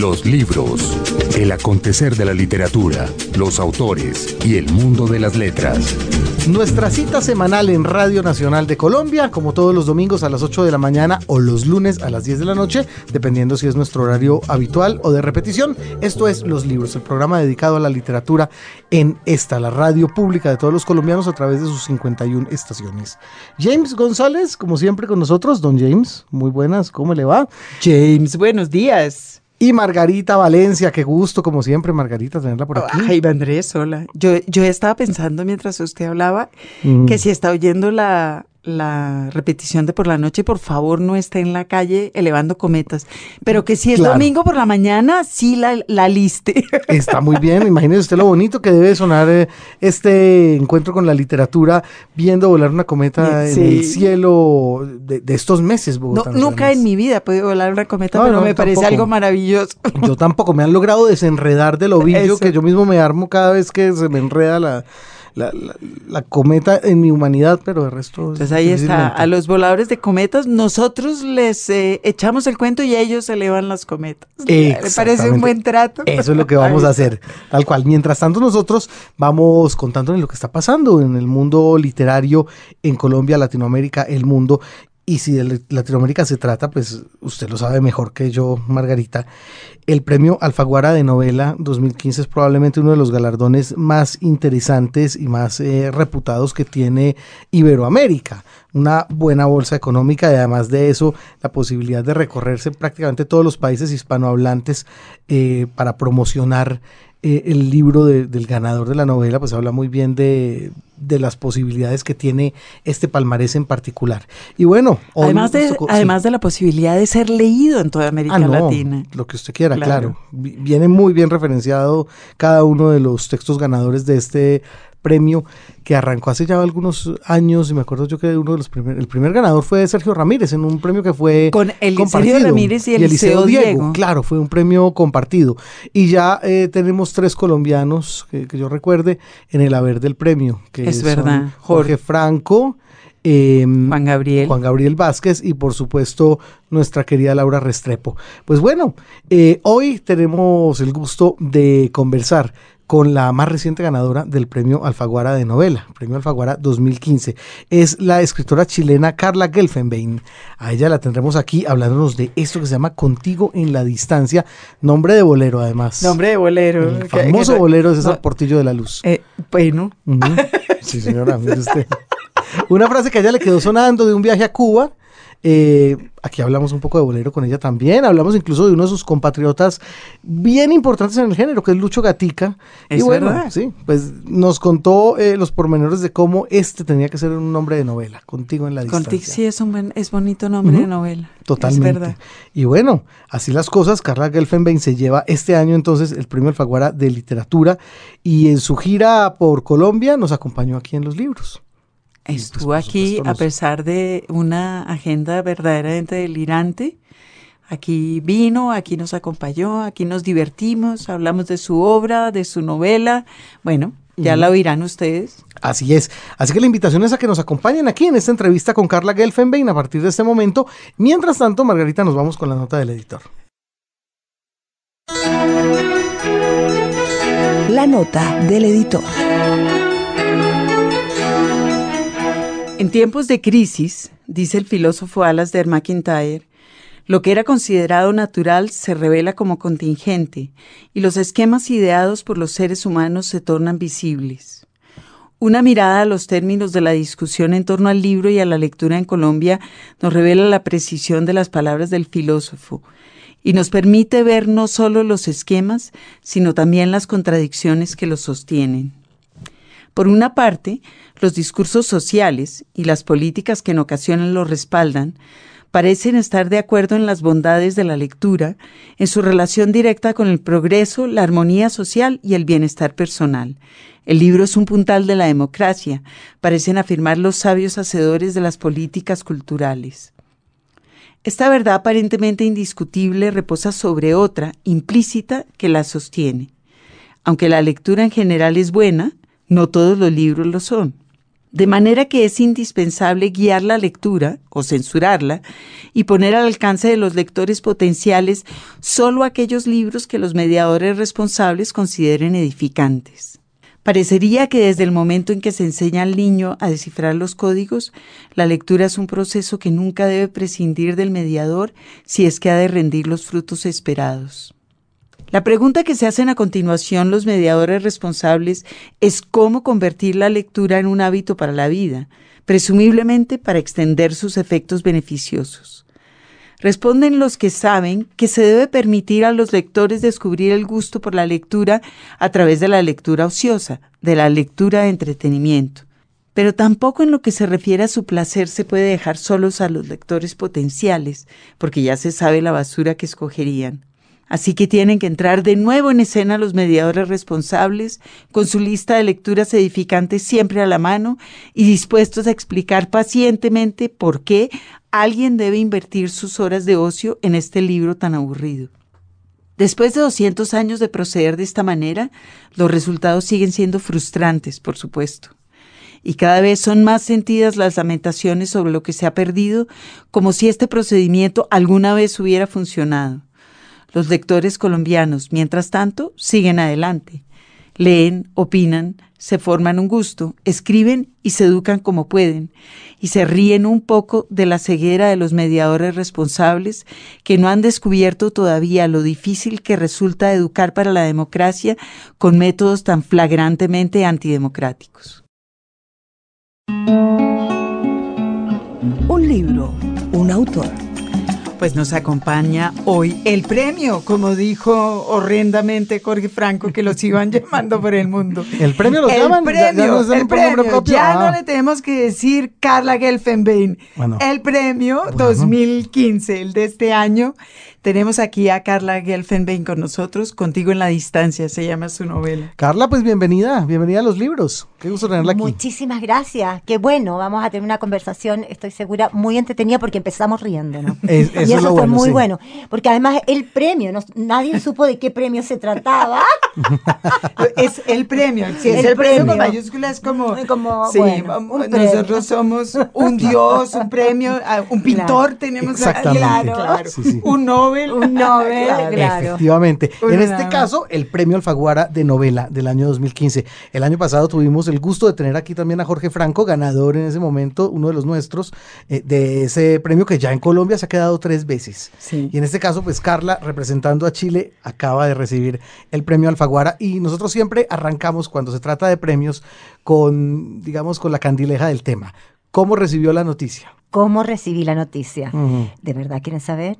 Los libros, el acontecer de la literatura, los autores y el mundo de las letras. Nuestra cita semanal en Radio Nacional de Colombia, como todos los domingos a las 8 de la mañana o los lunes a las 10 de la noche, dependiendo si es nuestro horario habitual o de repetición. Esto es Los Libros, el programa dedicado a la literatura en esta, la radio pública de todos los colombianos a través de sus 51 estaciones. James González, como siempre con nosotros. Don James, muy buenas, ¿cómo le va? James, buenos días. Y Margarita Valencia, qué gusto, como siempre, Margarita, tenerla por aquí. Ay, Andrés, hola. Yo, yo estaba pensando mientras usted hablaba Mm. que si está oyendo la, la repetición de por la noche, por favor no esté en la calle elevando cometas. Pero que si es Claro. domingo por la mañana, sí la, la liste. Está muy bien, imagínese usted lo bonito que debe sonar eh, este encuentro con la literatura, viendo volar una cometa en el cielo de, de estos meses, No, Bogotá. nunca en mi vida he podido volar una cometa, No, pero no, me parece algo maravilloso. Yo tampoco, me han logrado desenredar del ovillo Eso. que yo mismo me armo cada vez que se me enreda la, la, la- la cometa en mi humanidad, pero de resto... Entonces ahí está, a los voladores de cometas, nosotros les eh, echamos el cuento y ellos elevan las cometas. Me parece un buen trato. Eso es lo que vamos a hacer, tal cual. Mientras tanto, nosotros vamos contándoles lo que está pasando en el mundo literario en Colombia, Latinoamérica, el mundo. Y si de Latinoamérica se trata, pues usted lo sabe mejor que yo, Margarita. El premio Alfaguara de novela 2015 es probablemente uno de los galardones más interesantes y más eh, reputados que tiene Iberoamérica. Una buena bolsa económica y además de eso, la posibilidad de recorrerse prácticamente todos los países hispanohablantes eh, para promocionar eh, el libro de- del ganador de la novela, pues habla muy bien de, de las posibilidades que tiene este palmarés en particular. Y bueno, Además, de, tocó- sí. además de la posibilidad de ser leído en toda América Ah, no, Latina. Lo que usted quiera, claro. Claro. Vi- Viene muy bien referenciado cada uno de los textos ganadores de este premio que arrancó hace ya algunos años y me acuerdo yo que uno de los primeros, el primer ganador fue Sergio Ramírez en un premio que fue Con el compartido. Sergio Ramírez y Eliseo Diego. Claro, fue un premio compartido. Y ya eh, tenemos tres colombianos que, que yo recuerde en el haber del premio. Que Es verdad, Jorge Franco. Em, Juan Gabriel. Juan Gabriel Vázquez y por supuesto nuestra querida Laura Restrepo. Pues bueno, eh, hoy tenemos el gusto de conversar con la más reciente ganadora del premio Alfaguara de novela, premio Alfaguara 2015. Es la escritora chilena Carla Gelfenbein. A ella la tendremos aquí hablándonos de esto que se llama Contigo en la distancia, nombre de bolero además. Nombre de bolero. El famoso que- bolero de César no, Portillo de la Luz. eh, bueno. Sí, señora, mire usted. Una frase que a ella le quedó sonando de un viaje a Cuba. Eh, aquí hablamos un poco de bolero con ella también. Hablamos incluso de uno de sus compatriotas bien importantes en el género, que es Lucho Gatica. y Es bueno, verdad. sí, pues nos contó eh, los pormenores de cómo este tenía que ser un nombre de novela, contigo en la distancia. Contigo sí es un buen, es bonito nombre de novela. Totalmente. Es verdad. Y bueno, así las cosas, Carla Gelfenbein se lleva este año entonces el premio Alfaguara de literatura y en su gira por Colombia nos acompañó aquí en los libros. Pues, Estuvo por aquí a pesar de una agenda verdaderamente delirante. Aquí vino, aquí nos acompañó, aquí nos divertimos, hablamos de su obra, de su novela. Bueno, ya la oirán ustedes. Así es. Así que la invitación es a que nos acompañen aquí en esta entrevista con Carla Gelfenbein a partir de este momento. Mientras tanto, Margarita, nos vamos con la nota del editor. La nota del editor. En tiempos de crisis, dice el filósofo Alasdair MacIntyre, lo que era considerado natural se revela como contingente y los esquemas ideados por los seres humanos se tornan visibles. Una mirada a los términos de la discusión en torno al libro y a la lectura en Colombia nos revela la precisión de las palabras del filósofo y nos permite ver no solo los esquemas, sino también las contradicciones que los sostienen. Por una parte, los discursos sociales y las políticas que en ocasiones los respaldan parecen estar de acuerdo en las bondades de la lectura, en su relación directa con el progreso, la armonía social y el bienestar personal. El libro es un puntal de la democracia, parecen afirmar los sabios hacedores de las políticas culturales. Esta verdad aparentemente indiscutible reposa sobre otra, implícita, que la sostiene. Aunque la lectura en general es buena, no todos los libros lo son. De manera que es indispensable guiar la lectura o censurarla y poner al alcance de los lectores potenciales solo aquellos libros que los mediadores responsables consideren edificantes. Parecería que desde el momento en que se enseña al niño a descifrar los códigos, la lectura es un proceso que nunca debe prescindir del mediador si es que ha de rendir los frutos esperados. La pregunta que se hacen a continuación los mediadores responsables es cómo convertir la lectura en un hábito para la vida, presumiblemente para extender sus efectos beneficiosos. Responden los que saben que se debe permitir a los lectores descubrir el gusto por la lectura a través de la lectura ociosa, de la lectura de entretenimiento. Pero tampoco en lo que se refiere a su placer se puede dejar solos a los lectores potenciales, porque ya se sabe la basura que escogerían. Así que tienen que entrar de nuevo en escena los mediadores responsables, con su lista de lecturas edificantes siempre a la mano y dispuestos a explicar pacientemente por qué alguien debe invertir sus horas de ocio en este libro tan aburrido. Después de 200 años de proceder de esta manera, los resultados siguen siendo frustrantes, por supuesto. Y cada vez son más sentidas las lamentaciones sobre lo que se ha perdido, como si este procedimiento alguna vez hubiera funcionado. Los lectores colombianos, mientras tanto, siguen adelante. Leen, opinan, se forman un gusto, escriben y se educan como pueden, y se ríen un poco de la ceguera de los mediadores responsables que no han descubierto todavía lo difícil que resulta educar para la democracia con métodos tan flagrantemente antidemocráticos. Un libro, un autor pues nos acompaña hoy el premio, como dijo horrendamente Jorge Franco, que los iban llamando por el mundo. ¿El premio el llaman? Premio, ¿Ya, el premio, ya no le tenemos que decir Carla Gelfenbein. Bueno. El premio Bueno. 2015, el de este año. Tenemos aquí a Carla Gelfenbein con nosotros, contigo en la distancia, se llama su novela. Carla, pues bienvenida, bienvenida a los libros. Qué gusto tenerla aquí. Muchísimas gracias. Qué bueno, vamos a tener una conversación, estoy segura, muy entretenida porque empezamos riendo, ¿no? Es- eso y es eso lo fue bueno, muy sí. bueno, porque además el premio, no- nadie supo de qué premio se trataba. Es el premio, si es el, El premio, con mayúsculas es como, Como, sí, bueno, nosotros somos un dios, un premio, un pintor tenemos Exactamente. claro, claro, Sí, sí. un Nobel, Un Nobel, Claro. claro. Efectivamente. Una en este caso, el premio Alfaguara de novela del año 2015. El año pasado tuvimos el gusto de tener aquí también a Jorge Franco, ganador en ese momento, uno de los nuestros, eh, de ese premio que ya en Colombia se ha quedado tres veces. Sí. Y en este caso, pues Carla, representando a Chile, acaba de recibir el premio Alfaguara. Y nosotros siempre arrancamos cuando se trata de premios con, digamos, con la candileja del tema. ¿Cómo recibió la noticia? ¿Cómo recibí la noticia? ¿De verdad quieren saber?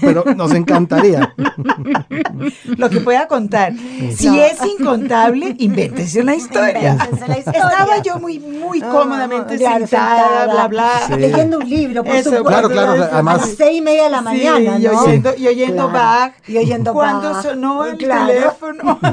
Pero nos encantaría. lo que pueda contar. Si No. es incontable, invéntese una historia. Invéntense la historia. Estaba yo muy, muy Ah, cómodamente claro, sentada, bla, bla. Sí. Leyendo un libro, por Eso, supuesto. Claro, claro, a las seis y media de la mañana, Sí, y ¿no? oyendo, y oyendo Claro, Bach. Y oyendo Cuando Bach. sonó el Claro. teléfono.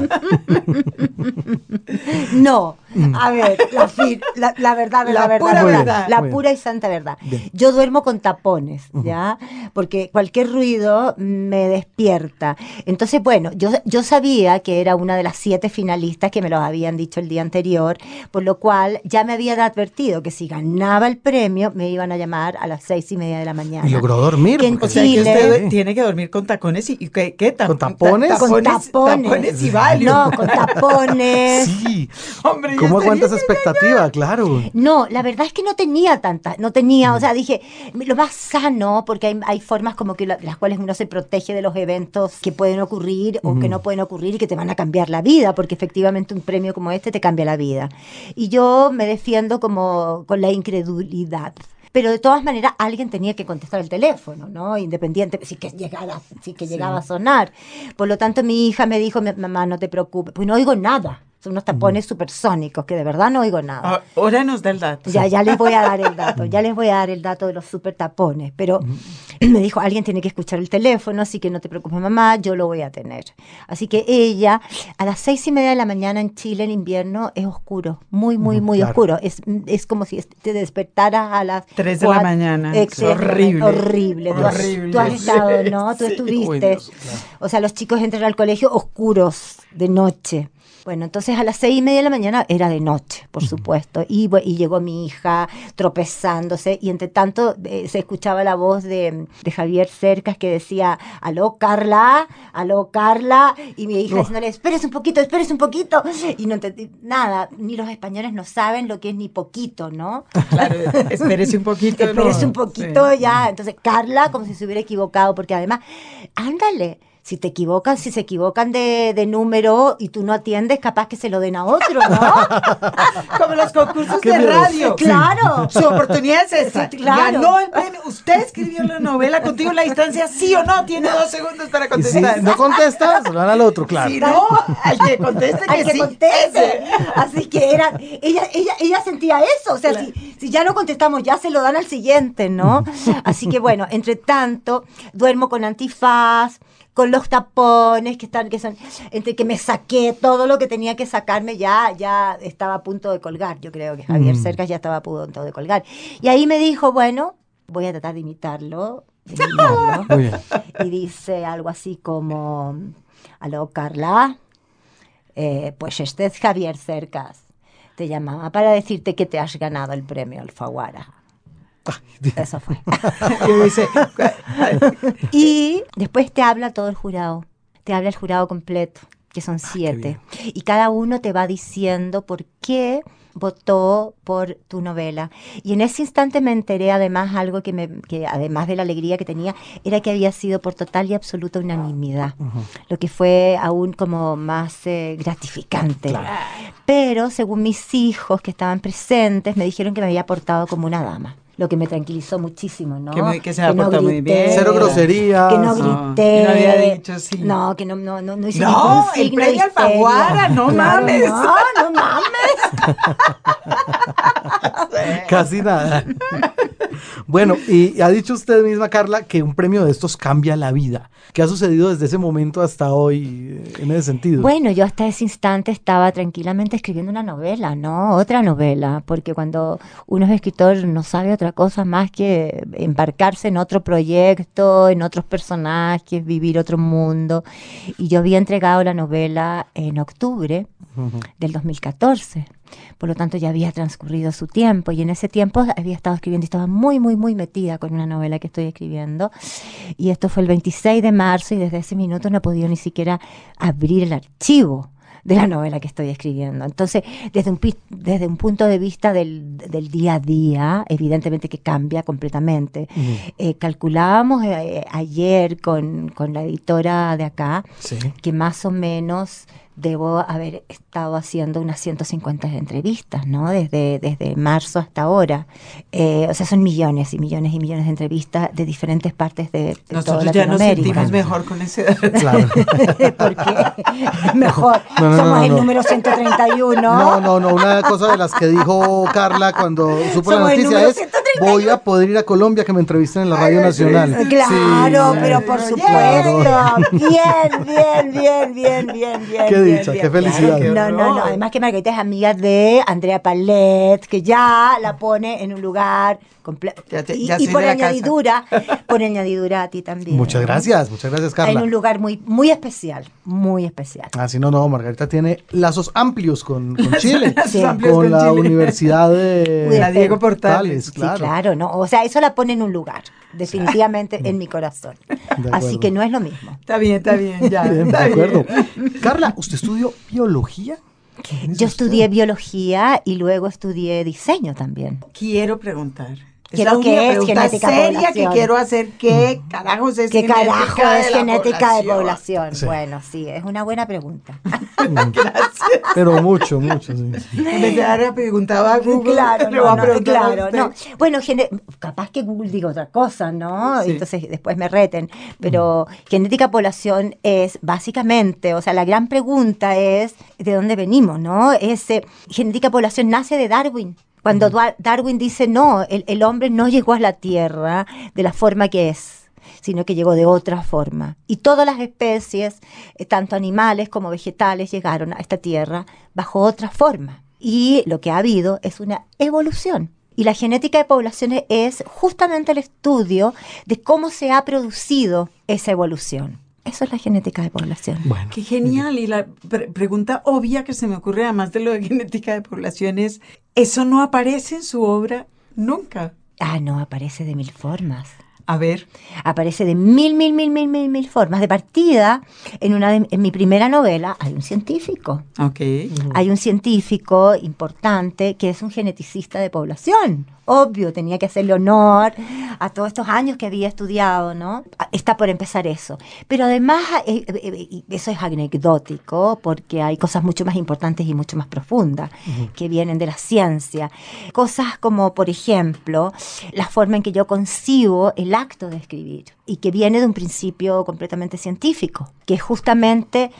No, a ver, la, la, la verdad, La la, verdad, pura verdad, la pura y santa verdad. Bien. Yo duermo con tapones, ¿ya? Porque cualquier ruido me despierta. Entonces, bueno, yo, yo sabía que era una de las siete finalistas que me lo habían dicho el día anterior, por lo cual ya me habían advertido que si ganaba el premio me iban a llamar a las seis y media de la mañana. Y logró dormir. En porque- O sea que Chile. usted tiene que dormir con tacones y, y ¿qué? qué ta- ¿Con tapones? ta- Con tapones. tapones y Valium. No, con tapones. Sí. Hombre, ¿Cómo estaría aguanta esa expectativa? Claro. No, la verdad es que no tenía tanta, no tenía, o sea, dije, lo más sano, porque hay, hay formas como que la- las cuales uno se protege de los eventos que pueden ocurrir o que no pueden ocurrir y que te van a cambiar la vida, porque efectivamente un premio como este te cambia la vida. Y yo me defiendo como con la incredulidad. Pero de todas maneras alguien tenía que contestar el teléfono, ¿no? Independiente, si que llegara, si que llegaba a sonar. Por lo tanto, mi hija me dijo, mamá, no te preocupes, pues no oigo nada. Son unos tapones supersónicos, que de verdad no oigo nada. Ah, Ahora nos da el dato. Ya, ya les voy a dar el dato, ya les voy a dar el dato de los super tapones, pero me dijo, alguien tiene que escuchar el teléfono, así que no te preocupes mamá, yo lo voy a tener. Así que ella, a las seis y media de la mañana en Chile en invierno es oscuro, muy, muy, Mm, muy claro. oscuro. Es, es como si te despertaras a las Tres de la mañana. Exactamente, Horrible. Horrible. Tú has- Horrible. Tú has estado, ¿no? Tú Sí. estuviste. Uy, Dios, claro. O sea, los chicos entran al colegio oscuros de noche. Bueno, entonces a las seis y media de la mañana era de noche, por supuesto, y, y llegó mi hija tropezándose, y entre tanto eh, se escuchaba la voz de, de Javier Cercas que decía, aló Carla, aló Carla, y mi hija diciéndole, espérese un poquito, espérese un poquito, y no entendí nada, ni los españoles no saben lo que es ni poquito, ¿no? Claro, espérese un poquito. Espérese ¿no? un poquito Sí. ya. Entonces, Carla, como si se hubiera equivocado, porque además, ándale. Si te equivocan, si se equivocan de, de número y tú no atiendes, capaz que se lo den a otro, ¿no? Como los concursos de miedo. radio. Claro. Su oportunidad es esa. Sí, claro. Ganó el premio. Usted escribió la novela contigo en la distancia, sí o no. Tiene dos segundos para Y si contestar. no contestas, se lo dan al otro, claro. Si no, al que conteste que Al que sí. conteste. ese. Así que era, ella, ella, ella sentía eso. O sea, si, si ya no contestamos, ya se lo dan al siguiente, ¿no? Así que bueno, entre tanto, duermo con antifaz, con los tapones que están, que son, entre que me saqué todo lo que tenía que sacarme, ya, ya estaba a punto de colgar. Yo creo que Javier Mm. Cercas ya estaba a punto de colgar. Y ahí me dijo, bueno, voy a tratar de imitarlo. de imitarlo. Y dice algo así como, aló Carla, Eh, pues este es Javier Cercas. Te llamaba para decirte que te has ganado el premio Alfaguara. Eso fue. Y después te habla todo el jurado. Te habla el jurado completo, que son siete. Y cada uno te va diciendo por qué votó por tu novela. Y en ese instante me enteré además algo que, me, que además de la alegría que tenía, era que había sido por total y absoluta unanimidad, lo que fue aún como más eh, gratificante. Pero según mis hijos que estaban presentes, me dijeron que me había portado como una dama. Lo que me tranquilizó muchísimo, ¿no? Que me- que se había no portado muy grité, bien. Cero groserías. que no Ah, grité. que no había dicho sí. No, que no, no, no, no hice No, el premio. Alfaguara, no Claro, mames. No, no mames. Casi nada. Bueno, y ha dicho usted misma, Carla, que un premio de estos cambia la vida. ¿Qué ha sucedido desde ese momento hasta hoy eh, en ese sentido? Bueno, yo hasta ese instante estaba tranquilamente escribiendo una novela, ¿no? Otra novela, porque cuando uno es escritor no sabe otra cosa más que embarcarse en otro proyecto, en otros personajes, vivir otro mundo. Y yo había entregado la novela en octubre del 2014. Por lo tanto, ya había transcurrido su tiempo y en ese tiempo había estado escribiendo y estaba muy, muy, muy metida con una novela que estoy escribiendo. Y esto fue el 26 de marzo y desde ese minuto no he podido ni siquiera abrir el archivo de la novela que estoy escribiendo. Entonces, desde un, desde un punto de vista del, del día a día, evidentemente que cambia completamente. Eh, calculábamos eh, ayer con, con la editora de acá Sí. que más o menos debo haber estado haciendo unas 150 entrevistas, ¿no? Desde, desde marzo hasta ahora. Eh, o sea, son millones y millones y millones de entrevistas de diferentes partes de, de toda nosotros ya nos Latinoamérica. sentimos mejor con ese dato. Claro. Porque mejor, No, no, somos no, el no. número 131. No, no, no. Una cosa de las que dijo Carla cuando supo la Somos noticia es: 131. voy a poder ir a Colombia que me entrevisten en la Radio Nacional. Claro, Sí. pero por supuesto. Claro. Bien, bien, bien, bien, bien, bien. Qué bien, dicha, bien. qué felicidad. No, no, no. Además que Margarita es amiga de Andrea Palet, que ya la pone en un lugar completo. Y y por de añadidura, por añadidura a ti también. Muchas gracias, muchas gracias, En Carla. un lugar muy, muy especial, muy especial. Así no, no, Margarita tiene lazos amplios con, con Chile, Sí. amplios con con la Chile. Universidad de La Diego Portales. Sí, claro. claro, ¿no? O sea, eso la pone en un lugar, definitivamente en mi corazón. De Así que no es lo mismo. Está bien, está bien, ya. Bien, de está bien. acuerdo. Carla, ¿usted estudió biología? ¿Qué dice Yo usted? estudié biología y luego estudié diseño también. Quiero preguntar. Es Quiero la única que es pregunta genética seria que población. quiero hacer. ¿Qué carajos es ¿Qué genética carajo de es la genética de población? Sí. Bueno, sí, es una buena pregunta. Pero mucho, mucho, sí. De haber preguntado a Google, claro, a no, no, a claro, usted. no. Bueno, gene- capaz que Google diga otra cosa, ¿no? Sí. Entonces después me reten. Pero genética población es básicamente, o sea, la gran pregunta es de dónde venimos, ¿no? Es, eh, genética población nace de Darwin. Cuando Dua- Darwin dice, no, el, el hombre no llegó a la Tierra de la forma que es sino que llegó de otra forma. Y todas las especies, eh, tanto animales como vegetales, llegaron a esta tierra bajo otra forma. Y lo que ha habido es una evolución. Y la genética de poblaciones es justamente el estudio de cómo se ha producido esa evolución. Eso es la genética de población. Bueno, Qué genial. Y la pre- pregunta obvia que se me ocurre, además de lo de genética de población, es, ¿eso no aparece en su obra nunca? Ah, no, aparece de mil formas. A ver, Aparece de mil, mil, mil, mil, mil, mil formas. De partida, en, una de- en mi primera novela hay un científico. ok. Hay un científico importante que es un geneticista de población. Obvio, tenía que hacerle honor a todos estos años que había estudiado, ¿no? Está por empezar eso. Pero además, eh, eh, eh, eso es anecdótico, porque hay cosas mucho más importantes y mucho más profundas que vienen de la ciencia. Cosas como, por ejemplo, la forma en que yo concibo el acto de escribir y que viene de un principio completamente científico, que es justamente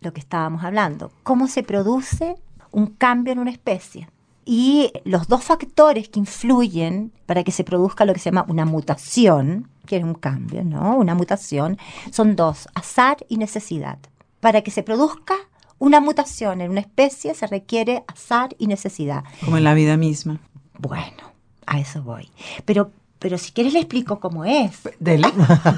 lo que estábamos hablando, cómo se produce un cambio en una especie. Y los dos factores que influyen para que se produzca lo que se llama una mutación, que es un cambio, ¿no? Una mutación, son dos, azar y necesidad. Para que se produzca una mutación en una especie se requiere azar y necesidad. Como en la vida misma. Bueno, a eso voy. Pero, pero si quieres le explico cómo es. Dele,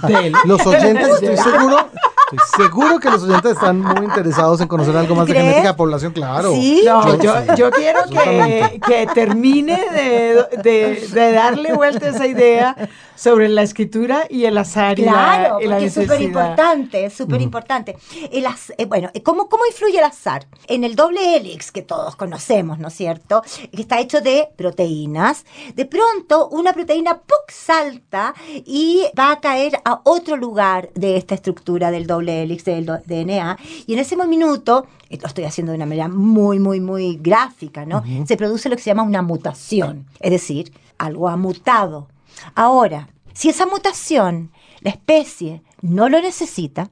dele. los oyentes, estoy seguro, estoy seguro que los oyentes están muy interesados en conocer algo más de ¿Crees? genética de población, claro. ¿Sí? No, yo, sí. yo quiero que, que termine de, de- de darle vuelta a esa idea sobre la escritura y el azar y la- Claro, y la, porque es súper importante, es súper importante. El az- eh, bueno, ¿cómo, ¿cómo influye el azar? En el doble helix que todos conocemos, ¿no es cierto? Que está hecho de proteínas. De pronto, una proteína ¡puc! salta y va a caer a otro lugar de esta estructura del doble helix del DNA. Y en ese minuto, eh, lo estoy haciendo de una manera muy, muy, muy gráfica, ¿no? Se produce lo que se llama una mutación. Es decir, algo ha mutado. Ahora, si esa mutación la especie no lo necesita,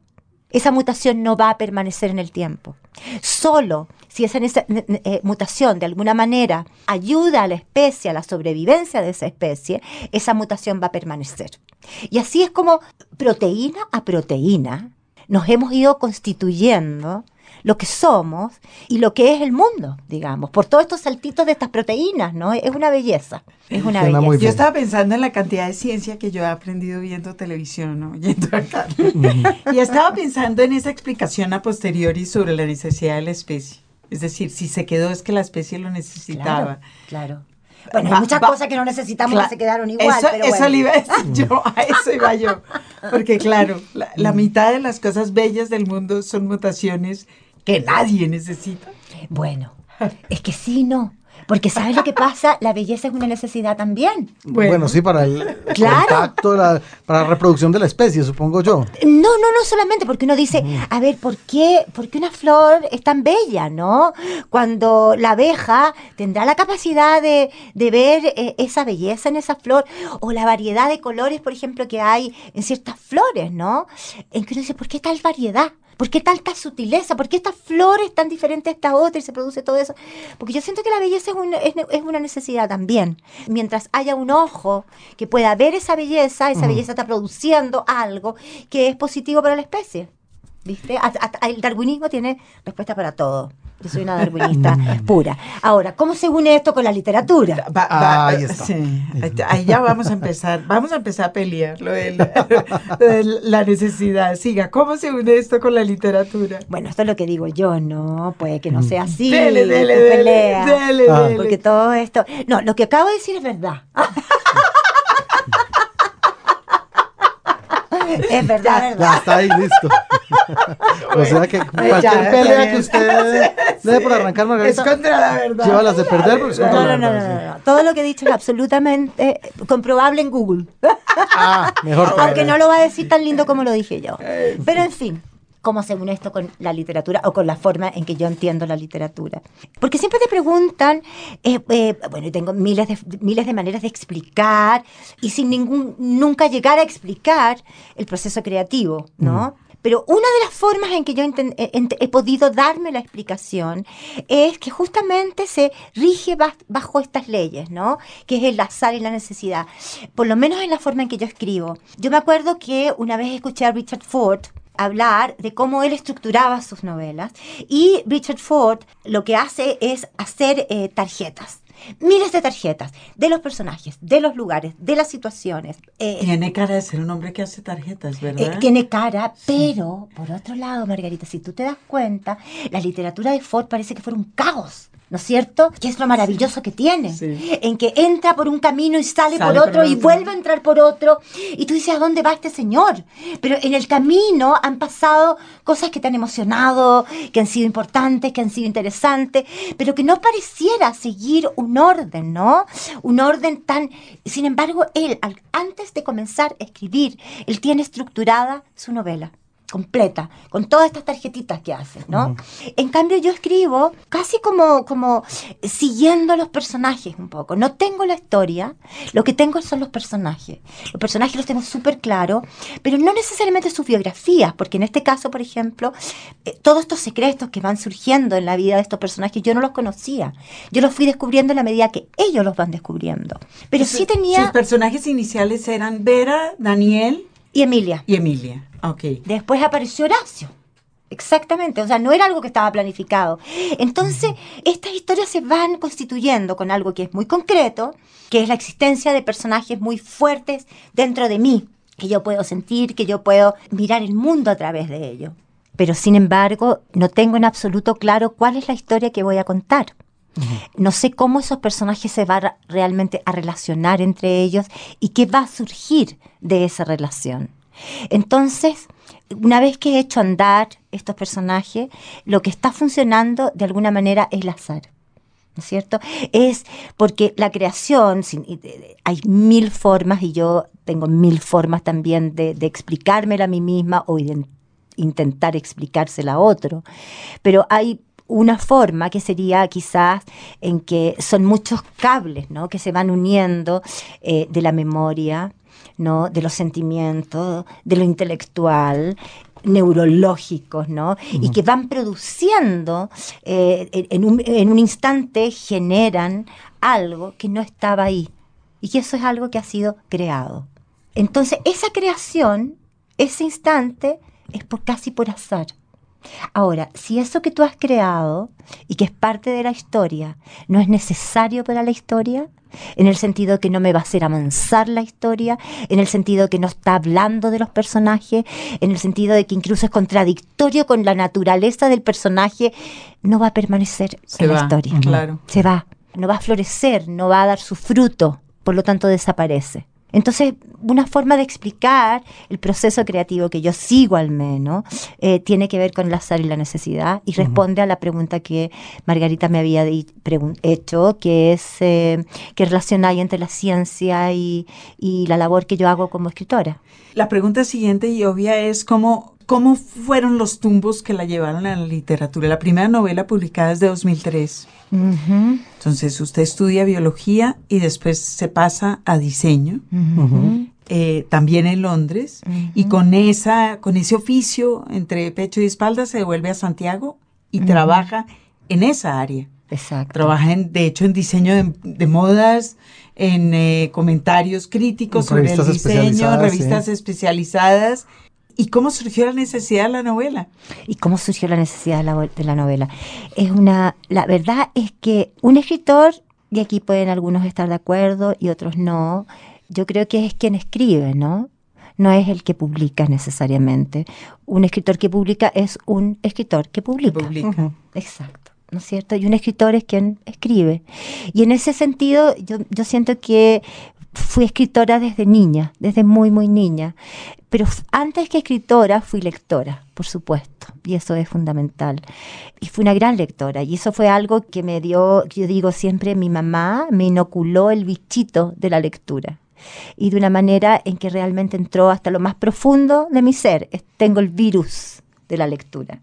esa mutación no va a permanecer en el tiempo. Solo si esa eh, mutación de alguna manera ayuda a la especie, a la sobrevivencia de esa especie, esa mutación va a permanecer. Y así es como proteína a proteína nos hemos ido constituyendo lo que somos y lo que es el mundo, digamos, por todos estos saltitos de estas proteínas, ¿no? Es una belleza, es una Suena belleza. Yo estaba pensando en la cantidad de ciencia que yo he aprendido viendo televisión, ¿no? Yendo acá. y estaba pensando en esa explicación a posteriori sobre la necesidad de la especie. Es decir, si se quedó es que la especie lo necesitaba. Claro, claro. Bueno, hay muchas va- cosas que no necesitamos Cla- que se quedaron igual. Eso, pero eso bueno. iba a decir yo, a eso iba yo. Porque claro, la, la mitad de las cosas bellas del mundo son mutaciones que nadie necesita. Bueno, es que sí, no. Porque ¿sabes lo que pasa? La belleza es una necesidad también. Bueno, Bueno. sí, para el Claro. contacto, la- para la reproducción de la especie, supongo yo. No, no, no solamente porque uno dice, a ver, ¿por qué, por qué una flor es tan bella, no? Cuando la abeja tendrá la capacidad de, de ver eh, esa belleza en esa flor o la variedad de colores, por ejemplo, que hay en ciertas flores, ¿no? En que uno dice, ¿por qué tal variedad? ¿Por qué tanta sutileza? ¿Por qué estas flores tan diferentes a esta otra y se produce todo eso? Porque yo siento que la belleza es, es una necesidad también. Mientras haya un ojo que pueda ver esa belleza, esa belleza está produciendo algo que es positivo para la especie. ¿Viste? El darwinismo tiene respuesta para todo. Yo soy una darwinista pura. Ahora, ¿cómo se une esto con la literatura? Va- va- Ahí está. sí, ahí- ya vamos a empezar, vamos a empezar a pelear lo de la, lo de la necesidad. Siga, ¿cómo se une esto con la literatura? Bueno, esto es lo que digo yo, ¿no? Puede que no sea así. Dele, dele, dele, pelea. dele, dele. Porque todo esto. No, lo que acabo de decir es verdad. es verdad, Ya verdad. está ahí, listo. o sea que cualquier ya, pelea que usted debe por arrancar, Es Margarita, contra la verdad. llévalas de perder porque es No, contra no, la no, no, verdad, no, no. Todo lo que he dicho es absolutamente comprobable en Google. Ah, mejor Aunque no lo va a decir tan lindo como lo dije yo. Pero en fin, ¿cómo se une esto con la literatura o con la forma en que yo entiendo la literatura? Porque siempre te preguntan, eh, eh, bueno, y tengo miles de, miles de maneras de explicar y sin ningún, nunca llegar a explicar el proceso creativo, ¿no? Pero una de las formas en que yo inten- he, podido darme la explicación es que justamente se rige bajo estas leyes, ¿no? Que es el azar y la necesidad. Por lo menos en la forma en que yo escribo. Yo me acuerdo que una vez escuché a Richard Ford hablar de cómo él estructuraba sus novelas y Richard Ford lo que hace es hacer eh, tarjetas. miles de tarjetas de los personajes, de los lugares, de las situaciones. Eh, tiene cara de ser un hombre que hace tarjetas, ¿verdad? Eh, tiene cara, pero por otro lado, Margarita, si tú te das cuenta, la literatura de Ford parece que fuera un caos. ¿No es cierto? Que es lo maravilloso que tiene, en que entra por un camino y sale, por otro y vuelve a entrar por otro. Y tú dices, ¿a dónde va este señor? Pero en el camino han pasado cosas que te han emocionado, que han sido importantes, que han sido interesantes, pero que no pareciera seguir un orden, ¿no? Un orden tan... Sin embargo, él, antes de comenzar a escribir, él tiene estructurada su novela completa, con todas estas tarjetitas que haces, ¿no? En cambio yo escribo casi como, como siguiendo a los personajes un poco. No tengo la historia, lo que tengo son los personajes. Los personajes los tengo súper claros, pero no necesariamente sus biografías, porque en este caso, por ejemplo, eh, todos estos secretos que van surgiendo en la vida de estos personajes, yo no los conocía. Yo los fui descubriendo en la medida que ellos los van descubriendo. Pero sí tenía... Sus personajes iniciales eran Vera, Daniel... Y Emilia. Y Emilia. Después apareció Horacio. Exactamente, o sea, no era algo que estaba planificado. Entonces, estas historias se van constituyendo con algo que es muy concreto, que es la existencia de personajes muy fuertes dentro de mí, que yo puedo sentir, que yo puedo mirar el mundo a través de ello. Pero sin embargo, no tengo en absoluto claro cuál es la historia que voy a contar. No sé cómo esos personajes se van realmente a relacionar entre ellos y qué va a surgir de esa relación. Entonces, una vez que he hecho andar estos personajes, lo que está funcionando de alguna manera es el azar. ¿No es cierto? Es porque la creación, hay mil formas y yo tengo mil formas también de, de explicármela a mí misma o de intentar explicársela a otro. Pero hay una forma que sería quizás en que son muchos cables ¿no? que se van uniendo eh, de la memoria, ¿no? de los sentimientos, de lo intelectual, neurológicos, ¿no? Y que van produciendo, eh, en, un, en un instante generan algo que no estaba ahí. Y que eso es algo que ha sido creado. Entonces, esa creación, ese instante, es por casi por azar. Ahora, si eso que tú has creado y que es parte de la historia no es necesario para la historia, en el sentido que no me va a hacer amansar la historia, en el sentido que no está hablando de los personajes, en el sentido de que incluso es contradictorio con la naturaleza del personaje, no va a permanecer en la historia. Claro. Se va, no va a florecer, no va a dar su fruto, por lo tanto desaparece. Entonces, una forma de explicar el proceso creativo que yo sigo al menos eh, tiene que ver con el azar y la necesidad y responde a la pregunta que Margarita me había hecho, que es eh, qué relación hay entre la ciencia y, y la labor que yo hago como escritora. La pregunta siguiente y obvia es cómo ¿Cómo fueron los tumbos que la llevaron a la literatura? La primera novela publicada es de 2003. Entonces usted estudia biología y después se pasa a diseño, eh, también en Londres, y con, esa, con ese oficio entre pecho y espalda se devuelve a Santiago y trabaja en esa área. Exacto. Trabaja, en, de hecho, en diseño de, modas, en eh, comentarios críticos sobre el diseño, revistas especializadas ¿Y cómo surgió la necesidad de la novela? ¿Y cómo surgió la necesidad de la, de la novela? Es una, la verdad es que un escritor, y aquí pueden algunos estar de acuerdo y otros no, yo creo que es quien escribe, ¿no? No es el que publica necesariamente. Un escritor que publica es un escritor que publica. publica. Exacto. ¿no es cierto? Y un escritor es quien escribe. Y en ese sentido, yo, yo siento que fui escritora desde niña, desde muy, muy niña. Pero antes que escritora fui lectora, por supuesto, y eso es fundamental. Y fui una gran lectora, y eso fue algo que me dio, yo digo siempre, mi mamá me inoculó el bichito de la lectura. Y de una manera en que realmente entró hasta lo más profundo de mi ser. Tengo el virus de la lectura.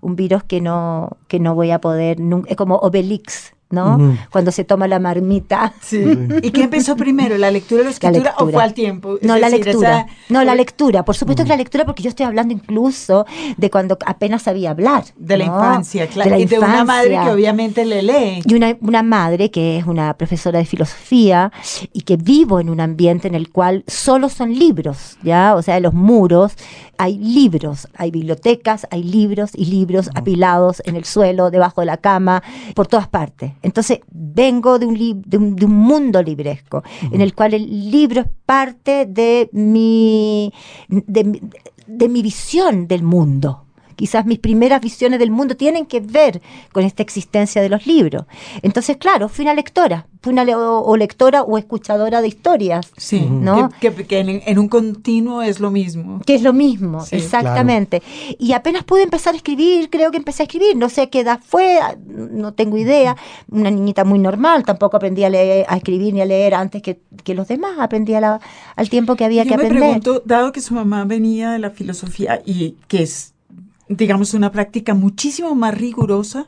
Un virus que no, que no voy a poder, es como Obelix, ¿no? Cuando se toma la marmita. Sí. ¿Y qué empezó primero, la lectura o la escritura o fue al tiempo? no, la lectura. No, la lectura. Por supuesto que la lectura, porque yo estoy hablando incluso de cuando apenas sabía hablar. De la infancia, claro. y de una madre que obviamente le lee. Y una, una madre que es una profesora de filosofía y que vivo en un ambiente en el cual solo son libros, ¿ya? O sea, los muros hay libros, hay bibliotecas, hay libros y libros apilados en el suelo, debajo de la cama, por todas partes. Entonces vengo de un, li- de un, de un mundo libresco, en el cual el libro es parte de mi, de, mi- de mi visión del mundo. Quizás mis primeras visiones del mundo tienen que ver con esta existencia de los libros. Entonces, claro, fui una lectora, fui una le- o, o lectora o escuchadora de historias. Sí, ¿no? que, que- que en, en un continuo es lo mismo. Que es lo mismo, Sí, exactamente. Y apenas pude empezar a escribir, creo que empecé a escribir, no sé qué edad fue, no tengo idea. Una niñita muy normal, tampoco aprendí a leer, a escribir ni a leer antes que, que los demás, aprendí a la- al tiempo que había Yo que me aprender. pregunto, dado que su mamá venía de la filosofía y que es, digamos, una práctica muchísimo más rigurosa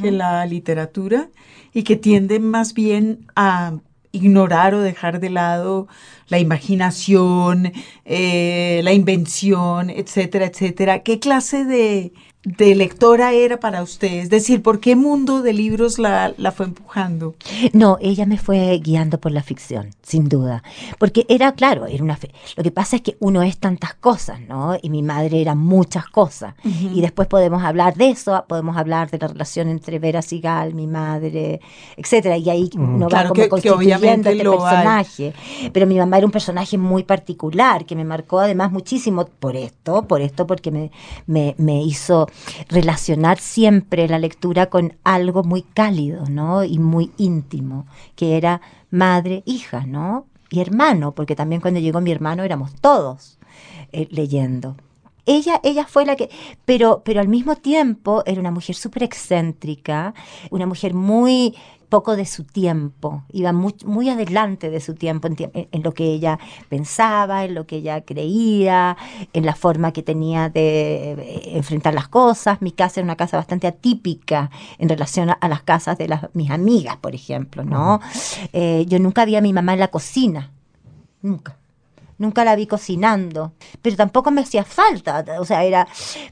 que la literatura y que tiende más bien a ignorar o dejar de lado la imaginación, eh, la invención, etcétera, etcétera. ¿Qué clase de, de lectora era para usted? Es decir, ¿por qué mundo de libros la, la fue empujando? No, ella me fue guiando por la ficción, sin duda. Porque era, claro, era una fe. Lo que pasa es que uno es tantas cosas, ¿no? Y mi madre era muchas cosas. Y después podemos hablar de eso, podemos hablar de la relación entre Vera Sigal, mi madre, etcétera. Y ahí uno Claro, va como que- que constituyendo obviamente este hay. personaje. Pero mi mamá era un personaje muy particular, que me marcó además muchísimo por esto, por esto, porque me, me, me hizo relacionar siempre la lectura con algo muy cálido, ¿no? Y muy íntimo, que era madre, hija, ¿no? Y hermano, porque también cuando llegó mi hermano éramos todos eh, leyendo. Ella, ella fue la que, pero, pero al mismo tiempo era una mujer súper excéntrica, una mujer muy poco de su tiempo, iba muy, muy adelante de su tiempo en, tie- en- lo que ella pensaba, en lo que ella creía, en la forma que tenía de eh, enfrentar las cosas. Mi casa era una casa bastante atípica en relación a, a las casas de las, mis amigas, por ejemplo, ¿no? Eh, yo nunca vi a mi mamá en la cocina, nunca. Nunca la vi cocinando, pero tampoco me hacía falta, o sea, era,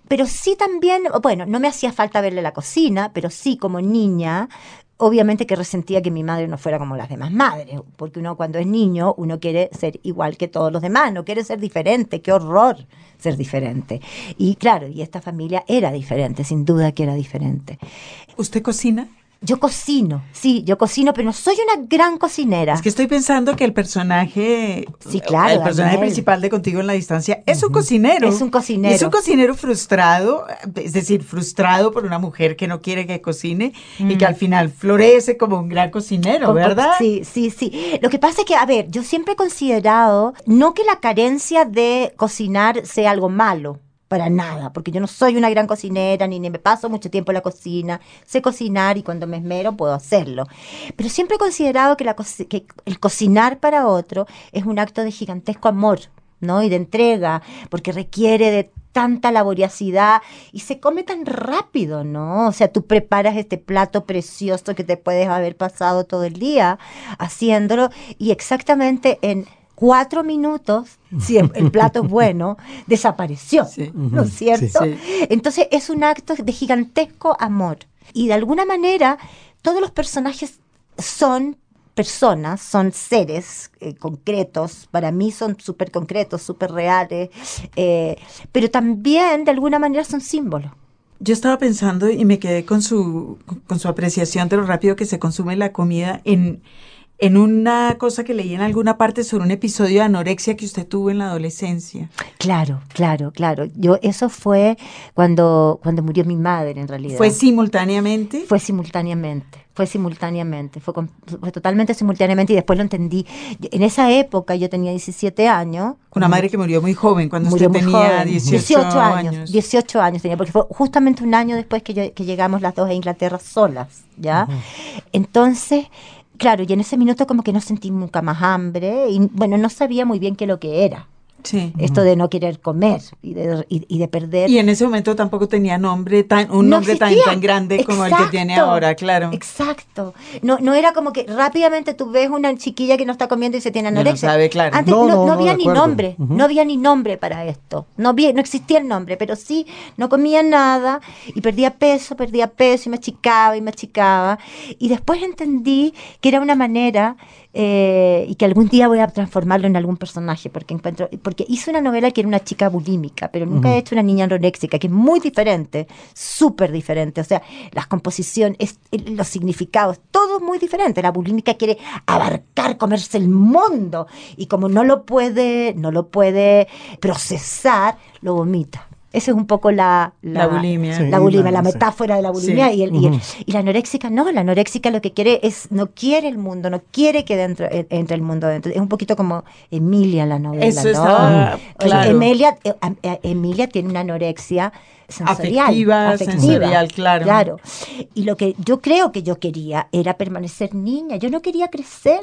pero sí también, bueno, no me hacía falta verle la cocina, pero sí como niña, obviamente que resentía que mi madre no fuera como las demás madres, porque uno cuando es niño, uno quiere ser igual que todos los demás, no quiere ser diferente, qué horror ser diferente. Y claro, y esta familia era diferente, sin duda que era diferente. ¿Usted cocina? Yo cocino, sí, yo cocino, pero no soy una gran cocinera. Es que estoy pensando que el personaje, Sí, claro, el personaje Daniel. principal de Contigo en la Distancia es un cocinero. Es un cocinero. Es un cocinero frustrado, es decir, frustrado por una mujer que no quiere que cocine y que al final florece como un gran cocinero, ¿verdad? Sí, sí, sí. Lo que pasa es que, a ver, yo siempre he considerado, no que la carencia de cocinar sea algo malo. Para nada, porque yo no soy una gran cocinera, ni, me paso mucho tiempo en la cocina. Sé cocinar y cuando me esmero puedo hacerlo. Pero siempre he considerado que, la co- que el cocinar para otro es un acto de gigantesco amor, ¿no? Y de entrega, porque requiere de tanta laboriosidad y se come tan rápido, ¿no? O sea, tú preparas este plato precioso que te puedes haber pasado todo el día haciéndolo y exactamente en cuatro minutos, si el, plato es bueno, desapareció, Sí. ¿no es cierto? Sí. Entonces es un acto de gigantesco amor y de alguna manera todos los personajes son personas, son seres eh, concretos, para mí son súper concretos, súper reales, eh, pero también de alguna manera son símbolos. Yo estaba pensando y me quedé con su, con su apreciación de lo rápido que se consume la comida en, en una cosa que leí en alguna parte sobre un episodio de anorexia que usted tuvo en la adolescencia. Claro, claro, claro. Yo eso fue cuando cuando murió mi madre en realidad. ¿Fue simultáneamente? Fue simultáneamente, fue simultáneamente, fue, fue totalmente simultáneamente y después lo entendí. En esa época yo tenía 17 años. Una madre que murió muy joven, cuando murió usted tenía joven, 18, años, años. 18 años tenía, porque fue justamente un año después que, yo- que llegamos las dos a Inglaterra solas, ¿ya? Entonces, claro, y en ese minuto como que no sentí nunca más hambre y bueno, no sabía muy bien qué lo que era. Sí. Esto de no querer comer y de, y, y de perder. Y en ese momento tampoco tenía nombre tan, un No nombre tan, existía. tan grande como el que tiene ahora, claro. Exacto. No, no era como que rápidamente tú ves una chiquilla que no está comiendo y se tiene Ya no anorexia. sabe, claro. Antes No, no, no, no no, había ni nombre, no había ni nombre para esto. No había, no existía el nombre, pero sí, no comía nada y perdía peso, perdía peso y me achicaba y me achicaba. Y después entendí que era una manera eh, y que algún día voy a transformarlo en algún personaje, porque encuentro, porque hice una novela que era una chica bulímica, pero nunca he hecho una niña anoréxica, que es muy diferente, súper diferente, o sea, las composiciones, los significados, todo es muy diferente. La bulímica quiere abarcar, comerse el mundo, y como no lo puede, no lo puede procesar, lo vomita. Esa es un poco la, La bulimia. la, Sí, bulimia, la- la sí. metáfora de la bulimia. Sí. Y, el- y el- y la anoréxica no, la anoréxica lo que quiere es, no quiere el mundo, no quiere que dentro, entre el mundo dentro. Es un poquito como Emilia en la novela, Eso ¿no? estaba Oye, claro. Emilia, eh, eh, Emilia tiene una anorexia sensorial. Afectiva, sensorial, claro. Claro. Y lo que yo creo que yo quería era permanecer niña. Yo no quería crecer.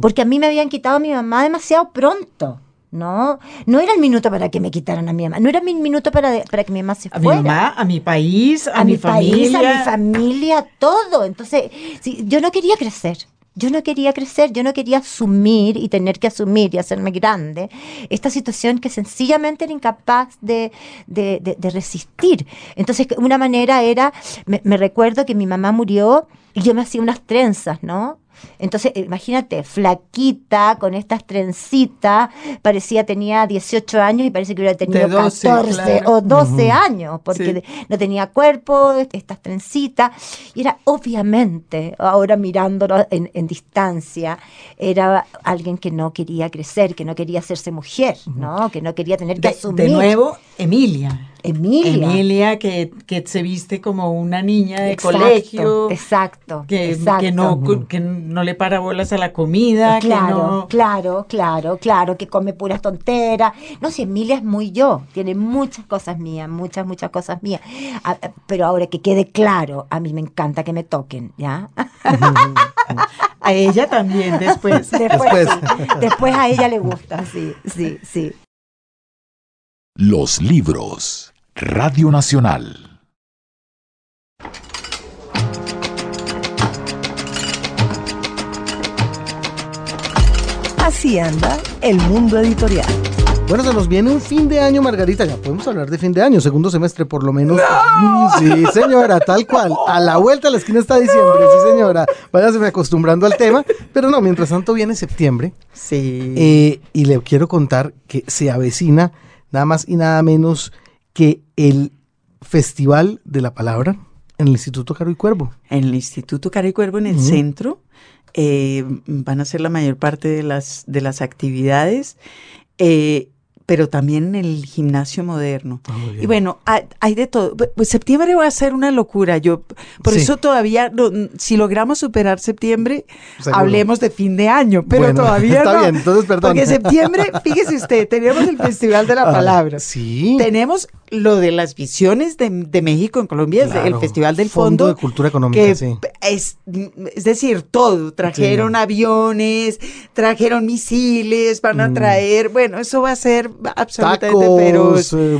Porque a mí me habían quitado a mi mamá demasiado pronto. No, no era el minuto para que me quitaran a mi mamá, no era mi minuto para, para que mi mamá se A mi fuera mamá, a mi país, a, a mi, mi país, familia. a mi familia, todo. Entonces, sí, yo no quería crecer. Yo no quería crecer, yo no quería asumir y tener que asumir y hacerme grande esta situación que sencillamente era incapaz de, de- de- de resistir. Entonces, una manera era, me recuerdo que mi mamá murió y yo me hacía unas trenzas, ¿no? Entonces, imagínate, flaquita, con estas trencitas, parecía tenía 18 años y parece que hubiera tenido 12, 14 claro. o 12 años, porque Sí. no tenía cuerpo, estas trencitas, y era obviamente, ahora mirándolo en, en distancia, era alguien que no quería crecer, que no quería hacerse mujer, ¿no? Que no quería tener que De, asumir. de nuevo, Emilia. Emilia. Emilia, que, que se viste como una niña de Exacto, colegio. Exacto. Que, exacto. que no, que no le para bolas a la comida, Claro, que no... claro, claro, claro, que come puras tonteras. No, si Emilia es muy yo, tiene muchas cosas mías, muchas, muchas cosas mías. Ah, ah, pero ahora que quede claro, a mí me encanta que me toquen, ¿ya? A ella también después. Después, Después. sí. Después a ella le gusta, sí, sí, sí. Los libros. Radio Nacional. Así anda el mundo editorial. Bueno, se nos viene un fin de año, Margarita. Ya podemos hablar de fin de año, segundo semestre por lo menos. Mm, Sí, señora, tal cual. A la vuelta a la esquina está diciembre, sí, señora. Váyase acostumbrando al tema. Pero no, mientras tanto viene septiembre. Sí. Eh, y le quiero contar que se avecina nada más y nada menos que el Festival de la Palabra en el Instituto Caro y Cuervo. En el Instituto Cara y Cuervo, en el centro, eh, van a ser la mayor parte de las, de las actividades, eh, pero también en el gimnasio moderno. Y bueno, hay, hay de todo. Pu- Pues septiembre va a ser una locura. Yo, por Sí. eso todavía, no- si logramos superar septiembre, Seguro. hablemos de fin de año, pero Bueno, todavía está no. bien, entonces, perdón. Porque septiembre, fíjese usted, tenemos el Festival de la Ah, Palabra. Sí. Tenemos lo de las visiones de, de México en Colombia, es el Claro. Festival del Fondo Fondo. de Cultura Económica, que sí. es, es decir, todo. Trajeron aviones, trajeron misiles, van a Mm. traer, bueno, eso va a ser absolutamente. Tacos. eh,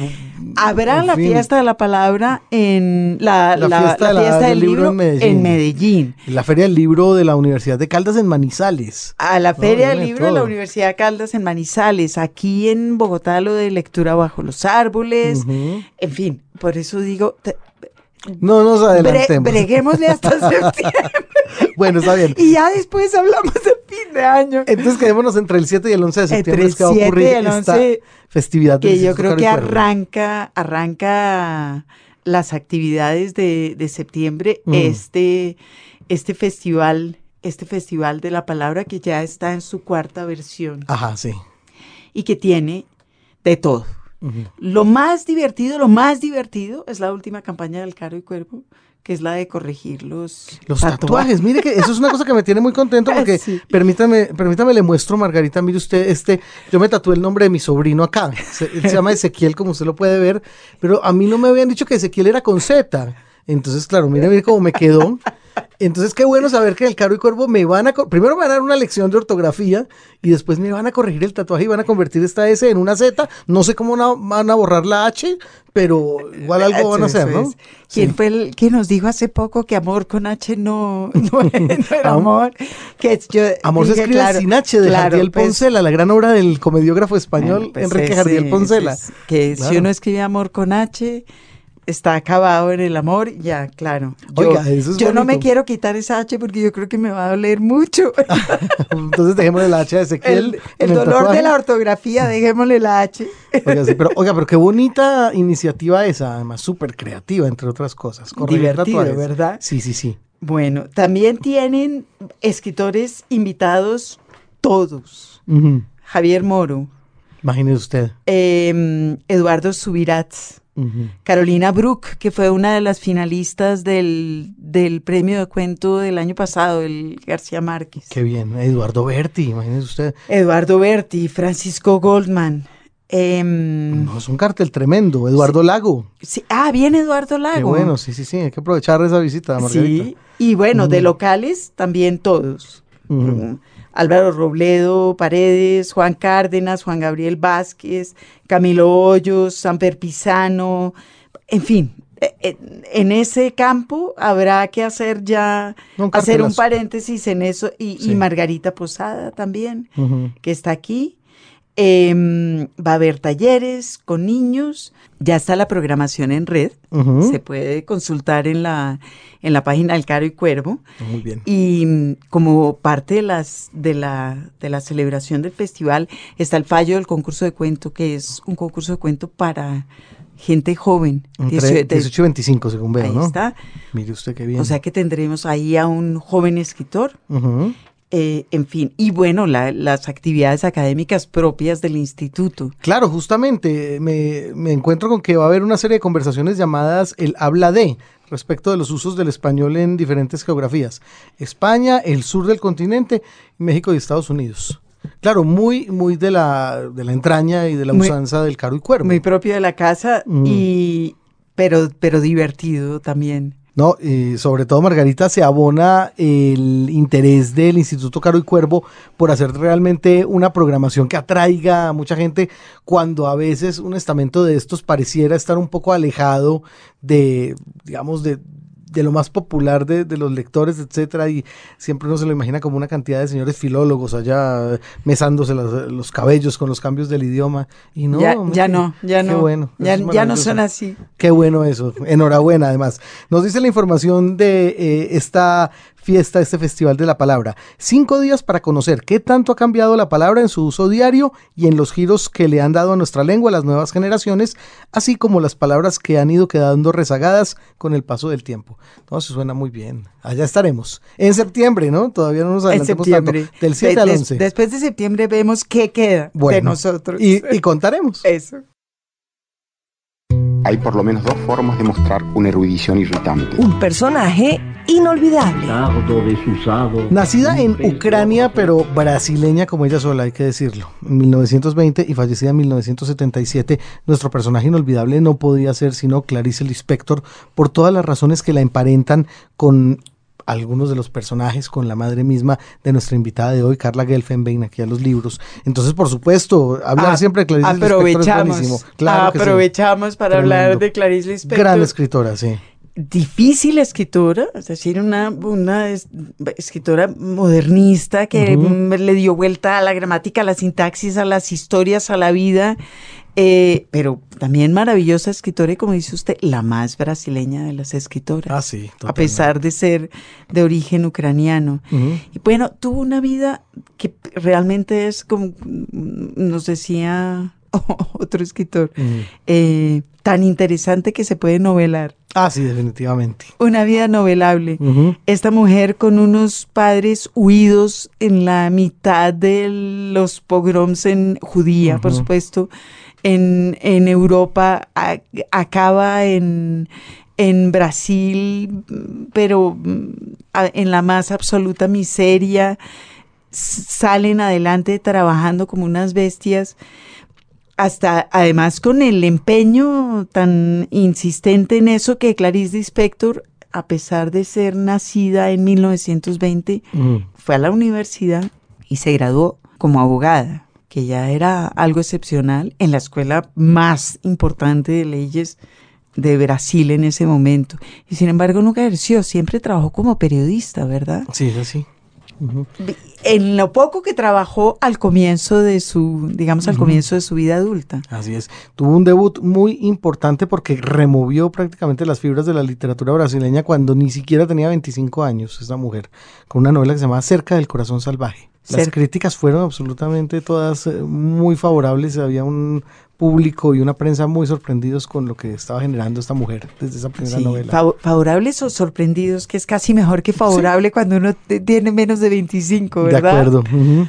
Habrá la fin. fiesta de la palabra en la, La la- fiesta la de la- fiesta del del libro en Medellín. en Medellín. La Feria del Libro de la Universidad de Caldas en Manizales. A la No, Feria del Libro de la. Universidad Caldas en Manizales, aquí en Bogotá lo de lectura bajo los árboles, en fin, por eso digo, te- No nos bre- adelantemos. breguémosle hasta septiembre bueno, está bien. y ya después hablamos de fin de año. Entonces quedémonos entre el 7 y el 11 de septiembre Entre es que va a el 7 ocurrir y el esta 11, festividad del que yo creo que arranca, arranca las actividades de, de septiembre, Mm. este, este festival, este festival de la palabra que ya está en su cuarta versión Ajá, sí. y que tiene de todo. Lo más divertido, lo más divertido es la última campaña del Caro y Cuervo, que es la de corregir los, Los tatuajes, mire que eso es una cosa que me tiene muy contento porque Sí. permítame, permítame le muestro, Margarita, mire usted, este, yo me tatué el nombre de mi sobrino acá, se, él se llama Ezequiel, como usted lo puede ver, pero a mí no me habían dicho que Ezequiel era con Z, entonces claro, mire, mire cómo me quedó, entonces qué bueno saber que en el Caro y Cuervo me van a, primero me van a dar una lección de ortografía y después me van a corregir el tatuaje y van a convertir esta S en una Z, no sé cómo van a borrar la H, pero igual algo van a hacer, ¿no? es. ¿Quién Sí. fue el que nos dijo hace poco que amor con H no, no, era Am- amor? Que es- yo Amor se dije, escribe claro, sin H de claro, Jardiel pues, Poncela, la gran obra del comediógrafo español bueno, pues Enrique ese- Jardiel Poncela. es- que si Claro. uno escribe amor con H, está acabado en el amor, ya, claro. Yo, Oiga, eso es yo no me quiero quitar esa H porque yo creo que me va a doler mucho. Entonces dejémosle la H a Ezequiel. el dolor de la ortografía, dejémosle la H. Oiga, sí, pero, oiga, pero qué bonita iniciativa esa, además súper creativa, entre otras cosas. Divertido. ¿verdad? Sí, sí, sí. Bueno, también tienen escritores invitados todos. Javier Moro, Imagínese usted. eh, Eduardo Subirats, Carolina Brook, que fue una de las finalistas del, del premio de cuento del año pasado, el García Márquez. Qué bien. Eduardo Berti, imagínese usted. Eduardo Berti, Francisco Goldman. em, No, es un cartel tremendo. Eduardo Lago. sí, ah, bien Eduardo Lago. Qué bueno, sí, sí, sí. Hay que aprovechar esa visita, Margarita. Sí, y bueno, de locales también todos. Mm, Álvaro Robledo, Paredes, Juan Cárdenas, Juan Gabriel Vázquez, Camilo Hoyos, Samper Pisano, en fin, eh, eh, en ese campo habrá que hacer ya, Un hacer un paréntesis en eso, y, y. Margarita Posada también, que está aquí. Em, va a haber talleres con niños, ya está la programación en red, se puede consultar en la, en la página del Caro y Cuervo. Muy bien. Y mm, como parte de, las, de, la, de la celebración del festival está el fallo del concurso de cuento, que es un concurso de cuento para gente joven. Entre 18 18 y 25, según veo, ahí ¿no? está. Mire usted qué bien. O sea que tendremos ahí a un joven escritor. Ujú. Eh, en fin, y bueno, la- las actividades académicas propias del instituto. Claro, justamente me, me encuentro con que va a haber una serie de conversaciones llamadas el habla de respecto de los usos del español en diferentes geografías. España, el sur del continente, México y Estados Unidos. Claro, muy, muy de la, de la entraña y de la Muy- usanza del caro y cuervo. Muy propio de la casa, Mm. y, pero, pero divertido también. No, sobre todo Margarita se abona el interés del Instituto Caro y Cuervo por hacer realmente una programación que atraiga a mucha gente cuando a veces un estamento de estos pareciera estar un poco alejado de, digamos, de, de lo más popular de, de los lectores, etcétera, y siempre uno se lo imagina como una cantidad de señores filólogos allá mesándose los, los cabellos con los cambios del idioma. Y no, ya, hombre, ya no, ya qué no. bueno, ya, ya no son así. Qué bueno eso. Enhorabuena, además. Nos dice la información de eh, esta fiesta, este Festival de la Palabra. Cinco días para conocer qué tanto ha cambiado la palabra en su uso diario y en los giros que le han dado a nuestra lengua las nuevas generaciones, así como las palabras que han ido quedando rezagadas con el paso del tiempo. Entonces suena muy bien. Allá estaremos. En septiembre, ¿no? Todavía no nos adelantemos septiembre. tanto. Del 7 De- al des- 11. Después de septiembre vemos qué queda de nosotros. Y, y contaremos. Eso. Hay por lo menos dos formas de mostrar una erudición irritante. Un personaje inolvidable. Nacida en. Ucrania, pero brasileña como ella sola, hay que decirlo. En 1920 y fallecida en 1977, nuestro personaje inolvidable no podía ser sino Clarice Lispector por todas las razones que la emparentan con algunos de los personajes, con la madre misma de nuestra invitada de hoy, Carla Gelfenbein, aquí a los libros. Entonces, por supuesto, hablar Ah, siempre de Clarice Lispector es aprovechamos, buenísimo. Claro que sí. aprovechamos para Tremendo. hablar de Clarice Lispector. Gran escritora, sí. Difícil escritora, es decir, una, una es- escritora modernista que le dio vuelta a la gramática, a la sintaxis, a las historias, a la vida, eh, pero también maravillosa escritora y como dice usted, la más brasileña de las escritoras. Ah, sí. a pesar de ser de origen ucraniano. Y bueno, tuvo una vida que realmente es como nos decía otro escritor, eh, tan interesante que se puede novelar. Ah, sí, definitivamente. Una vida novelable. Esta mujer con unos padres huidos en la mitad de los pogroms en judía, por supuesto, en, en Europa, a- acaba en, en Brasil, pero en la más absoluta miseria, salen adelante trabajando como unas bestias hasta además con el empeño tan insistente en eso que Clarice Lispector, a pesar de ser nacida en 1920, Ujú. fue a la universidad y se graduó como abogada, que ya era algo excepcional en la escuela más importante de leyes de Brasil en ese momento. Y sin embargo nunca ejerció, siempre trabajó como periodista, ¿verdad? Sí, es así. En lo poco que trabajó al comienzo de su, digamos, al comienzo de su vida adulta. Así es. Tuvo un debut muy importante porque removió prácticamente las fibras de la literatura brasileña cuando ni siquiera tenía 25 años, esta mujer, con una novela que se llama Cerca del Corazón Salvaje. Las críticas fueron absolutamente todas eh, muy favorables. Había un público y una prensa muy sorprendidos con lo que estaba generando esta mujer desde esa primera Sí, novela. fav- favorables o sorprendidos, que es casi mejor que favorable cuando uno tiene menos de 25, de ¿verdad? acuerdo. ujú.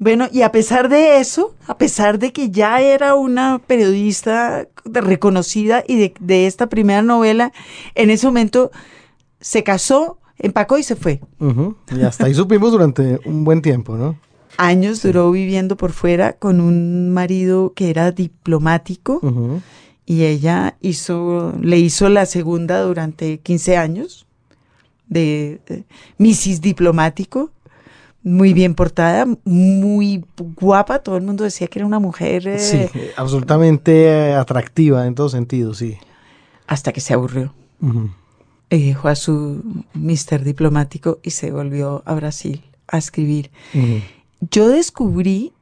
Bueno, y a pesar de eso, a pesar de que ya era una periodista de- reconocida y de, de esta primera novela, en ese momento se casó, empacó y se fue. Ujú. Y hasta ahí supimos durante un buen tiempo, ¿no? Años duró viviendo por fuera con un marido que era diplomático Ujú. y ella hizo, le hizo la segunda durante 15 años de eh, Mrs. Diplomático, muy bien portada, muy guapa, todo el mundo decía que era una mujer eh, Sí, eh, absolutamente eh, atractiva en todo sentido, sí. hasta que se aburrió. Ujú. Y dejó a su Mr. Diplomático y se volvió a Brasil a escribir. Ujú. Yo descubrí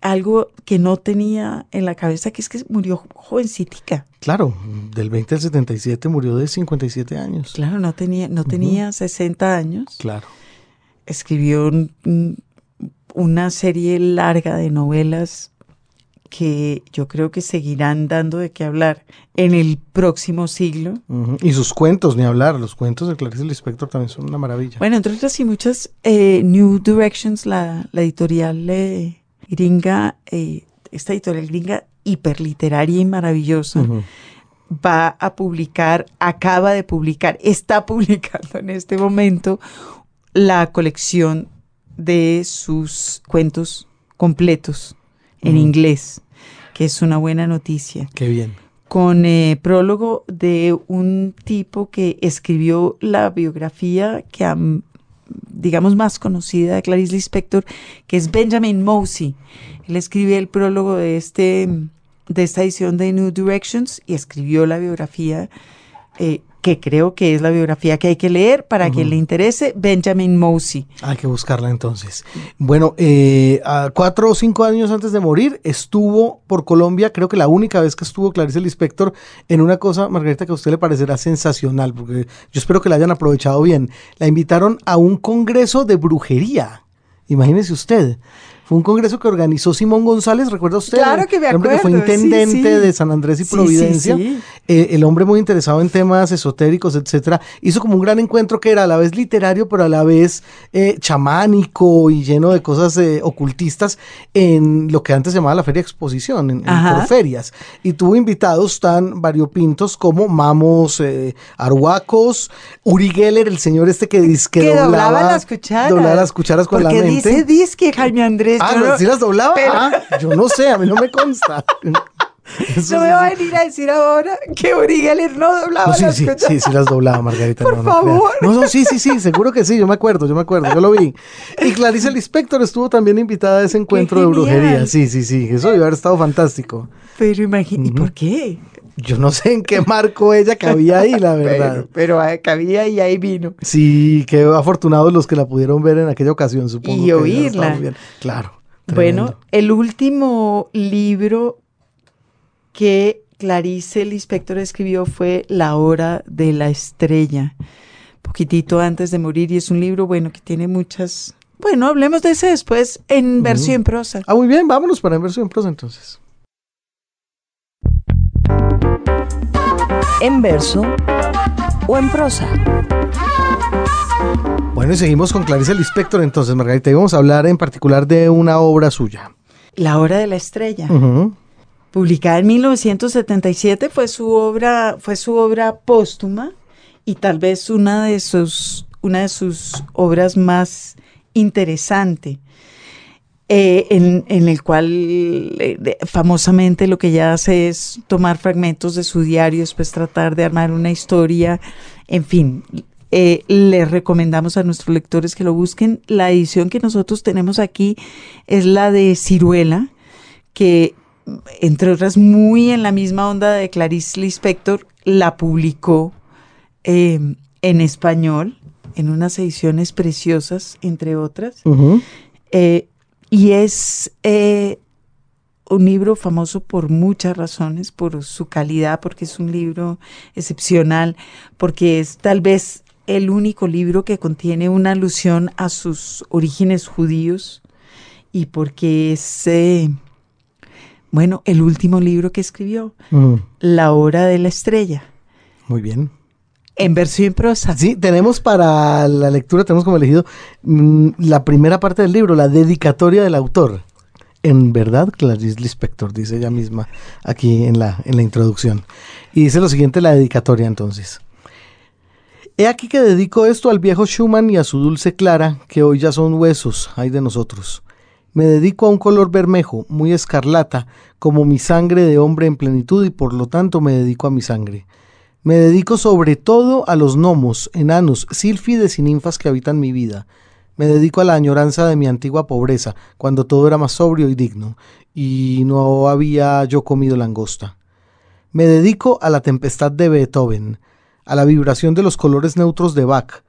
algo que no tenía en la cabeza, que es que murió jovencitica. Claro, del 20 al 77 murió de 57 años. Claro, no tenía, no tenía 60 años. Claro. escribió un- un- una serie larga de novelas que yo creo que seguirán dando de qué hablar en el próximo siglo. Y sus cuentos, ni hablar, los cuentos de Clarice Lispector también son una maravilla. Bueno, entre otras y muchas, eh, New Directions, la, la editorial eh, gringa, eh, esta editorial gringa hiperliteraria y maravillosa, va a publicar, acaba de publicar, está publicando en este momento la colección de sus cuentos completos en inglés, que es una buena noticia, Qué bien. con eh, prólogo de un tipo que escribió la biografía que am- digamos más conocida de Clarice Lispector, que es Benjamin Mosey. Él escribe el prólogo de este de esta edición de New Directions y escribió la biografía eh, que creo que es la biografía que hay que leer para quien le interese, Benjamin Mosey. Hay que buscarla entonces. Bueno, eh, a cuatro o cinco años antes de morir, estuvo por Colombia, creo que la única vez que estuvo Clarice Lispector, en una cosa, Margarita, que a usted le parecerá sensacional, porque yo espero que la hayan aprovechado bien. La invitaron a un congreso de brujería. Imagínese usted. Fue un congreso que organizó Simón González, ¿recuerda usted? Claro que me El hombre que fue acuerdo, sí, intendente sí. de San Andrés y Providencia. sí. Eh, el hombre muy interesado en temas esotéricos, etcétera, hizo como un gran encuentro que era a la vez literario, pero a la vez eh, chamánico y lleno de cosas eh, ocultistas en lo que antes se llamaba la Feria Exposición, en, por ferias. Y tuvo invitados tan variopintos como Mamos eh, Arhuacos, Uri Geller, el señor este que, dice que, que doblaba las cucharas. doblaba las cucharas con Porque la mente. dice disque Jaime Andrés. Ah, yo ¿no? ¿sí las doblaba? pero- Ah, yo no sé, a mí no me consta. Eso No me va a venir a decir ahora que Uri Geller no doblaba No, sí, las sí, sí, sí las doblaba Margarita. Por no, no crea. favor. No, no, sí, sí, sí, seguro que sí, yo me acuerdo, yo me acuerdo, yo lo vi. Y Clarice Lispector estuvo también invitada a ese encuentro de brujería. Sí, sí, sí, eso debe haber estado fantástico. Pero imagínate, ¿y por qué? Yo no sé en qué marco ella cabía ahí, la verdad. Pero, pero ah, cabía y ahí vino. Sí, qué afortunados los que la pudieron ver en aquella ocasión, supongo. Y que oírla. estaba muy bien. Claro. Bueno, el último libro que Clarice Lispector escribió fue La hora de la estrella, poquitito antes de morir, y es un libro, bueno, que tiene muchas... Bueno, hablemos de ese después en verso y en prosa. Ah, muy bien, vámonos para en versión prosa entonces. En verso o en prosa. Bueno, y seguimos con Clarice Lispector entonces, Margarita, y vamos a hablar en particular de una obra suya. La hora de la estrella. Publicada en 1977 fue su obra, fue su obra póstuma y tal vez una de sus, una de sus obras más interesante. Eh, en, en el cual eh, de- famosamente lo que ella hace es tomar fragmentos de su diario, después tratar de armar una historia, en fin. eh, les recomendamos a nuestros lectores que lo busquen. La edición que nosotros tenemos aquí es la de Ciruela, que entre otras muy en la misma onda de Clarice Lispector, la publicó eh, en español en unas ediciones preciosas, entre otras. Eh, y es eh, un libro famoso por muchas razones, por su calidad, porque es un libro excepcional, porque es tal vez el único libro que contiene una alusión a sus orígenes judíos y porque es, eh, bueno, el último libro que escribió, Mm, La hora de la estrella, Muy bien. En versión prosa. Sí, tenemos para la lectura, tenemos como elegido mm, la primera parte del libro, la dedicatoria del autor. En verdad, Clarice Lispector, dice ella misma aquí en la, en la introducción. Y dice lo siguiente la dedicatoria entonces. He aquí que dedico esto al viejo Schumann y a su dulce Clara, que hoy ya son huesos, ay de nosotros. Me dedico a un color bermejo, muy escarlata, como mi sangre de hombre en plenitud y por lo tanto me dedico a mi sangre. Me dedico sobre todo a los gnomos, enanos, sílfides y ninfas que habitan mi vida. Me dedico a la añoranza de mi antigua pobreza, cuando todo era más sobrio y digno, y no había yo comido langosta. Me dedico a la tempestad de Beethoven, a la vibración de los colores neutros de Bach,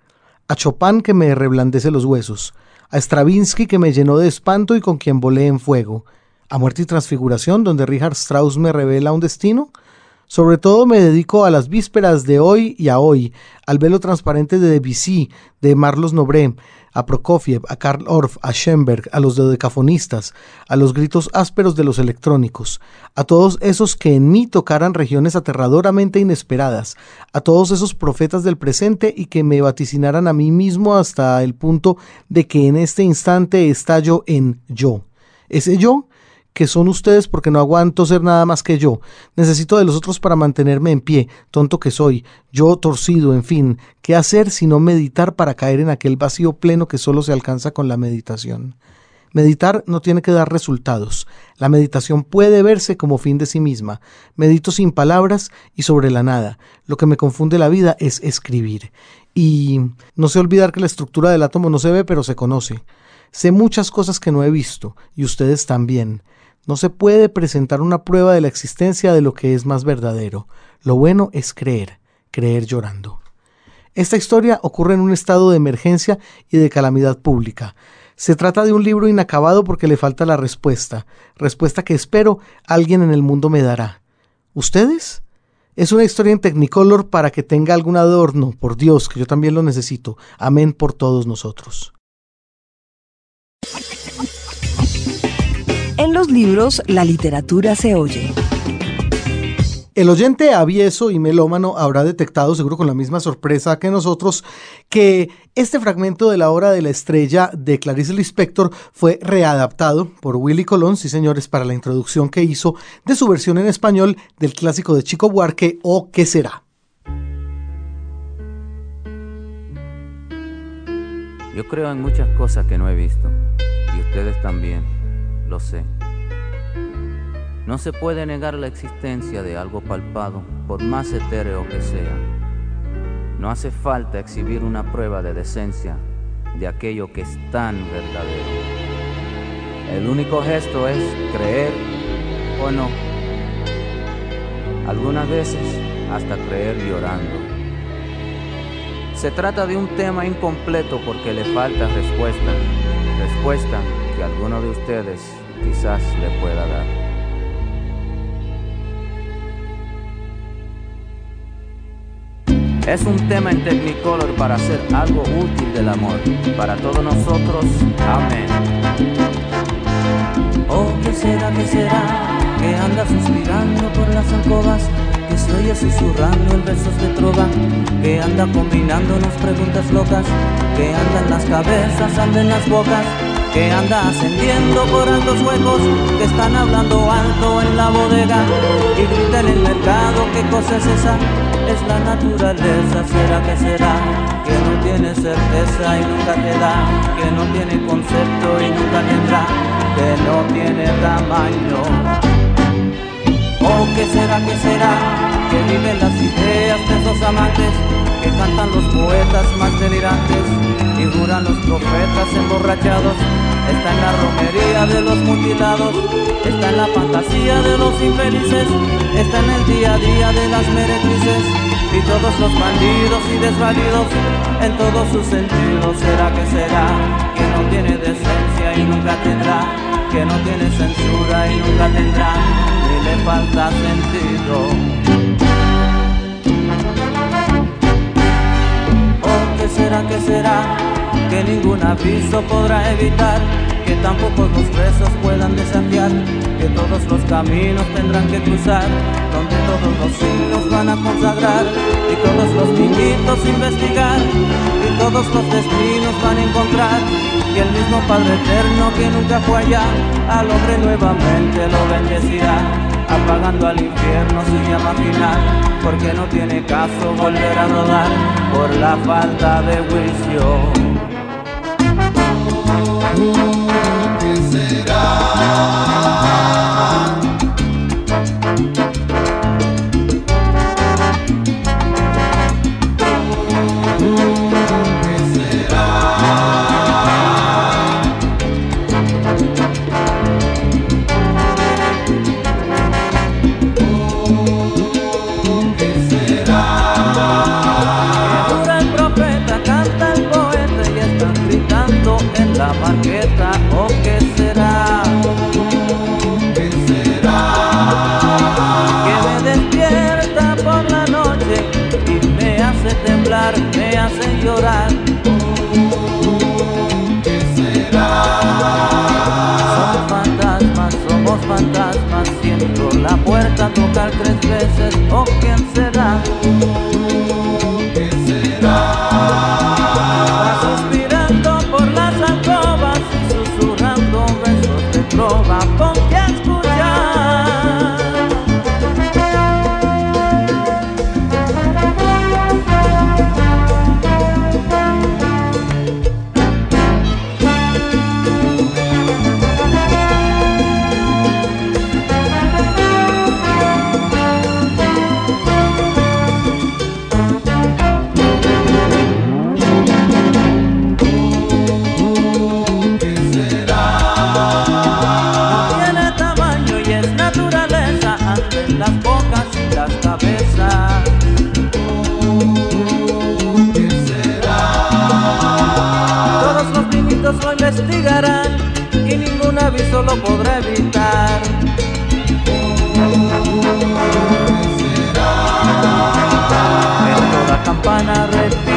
a Chopin que me reblandece los huesos, a Stravinsky que me llenó de espanto y con quien volé en fuego, a Muerte y Transfiguración donde Richard Strauss me revela un destino, sobre todo me dedico a las vísperas de hoy y a hoy, al velo transparente de Debussy, de Marlos Nobré, a Prokofiev, a Karl Orff, a Schoenberg, a los dodecafonistas, a los gritos ásperos de los electrónicos, a todos esos que en mí tocaran regiones aterradoramente inesperadas, a todos esos profetas del presente y que me vaticinaran a mí mismo hasta el punto de que en este instante estallo en yo. Ese yo que son ustedes porque no aguanto ser nada más que yo. Necesito de los otros para mantenerme en pie, tonto que soy, yo torcido, en fin. ¿Qué hacer sino meditar para caer en aquel vacío pleno que solo se alcanza con la meditación? Meditar no tiene que dar resultados. La meditación puede verse como fin de sí misma. Medito sin palabras y sobre la nada. Lo que me confunde la vida es escribir. Y no sé olvidar que la estructura del átomo no se ve, pero se conoce. Sé muchas cosas que no he visto, y ustedes también. No se puede presentar una prueba de la existencia de lo que es más verdadero. Lo bueno es creer, creer llorando. Esta historia ocurre en un estado de emergencia y de calamidad pública. Se trata de un libro inacabado porque le falta la respuesta, respuesta que espero alguien en el mundo me dará. ¿Ustedes? Es una historia en Technicolor para que tenga algún adorno, por Dios, que yo también lo necesito. Amén por todos nosotros. En los libros, la literatura se oye. El oyente avieso y melómano habrá detectado, seguro con la misma sorpresa que nosotros, que este fragmento de la hora de la estrella de Clarice Lispector fue readaptado por Willy Colón, sí señores, para la introducción que hizo de su versión en español del clásico de Chico Buarque, O ¿Qué será? Yo creo en muchas cosas que no he visto, y ustedes también, lo sé. No se puede negar la existencia de algo palpado, por más etéreo que sea. No hace falta exhibir una prueba de decencia de aquello que es tan verdadero. El único gesto es creer o no. Algunas veces hasta creer llorando. Se trata de un tema incompleto porque le falta respuesta, respuesta que alguno de ustedes quizás le pueda dar. Es un tema en Technicolor para hacer algo útil del amor, para todos nosotros. Amén. Oh, ¿qué será, qué será? Que anda suspirando por las alcobas, que se oye susurrando en versos de trova, que anda combinándonos preguntas locas, que andan las cabezas, andan las bocas, que anda ascendiendo por altos huecos, que están hablando alto en la bodega y grita en el mercado, ¿qué cosa es esa? Es la naturaleza, será que será, que no tiene certeza y nunca te da, que no tiene concepto y nunca tendrá, que no tiene tamaño. Oh, ¿qué será, qué será? Que viven las ideas de esos amantes, que cantan los poetas más delirantes y juran los profetas emborrachados. Está en la romería de los mutilados, está en la fantasía de los infelices, está en el día a día de las meretrices, y todos los bandidos y desvalidos en todos sus sentidos. ¿Será que será que no tiene decencia y nunca tendrá? Que no tiene censura y nunca tendrá, le falta sentido. ¿O qué será, qué será? Que ningún aviso podrá evitar que tampoco los presos puedan desafiar, que todos los caminos tendrán que cruzar, donde todos los siglos van a consagrar, y todos los niñitos investigar, y todos los destinos van a encontrar, y el mismo Padre Eterno que nunca fue allá, al hombre nuevamente lo bendecirá, apagando al infierno su llama final, porque no tiene caso volver a rodar por la falta de juicio. en la marqueta o qué será qué será que me despierta por la noche y me hace temblar me hace llorar. Qué será somos fantasmas somos fantasmas siento la puerta tocar tres veces o quién lo podré evitar. En toda campana.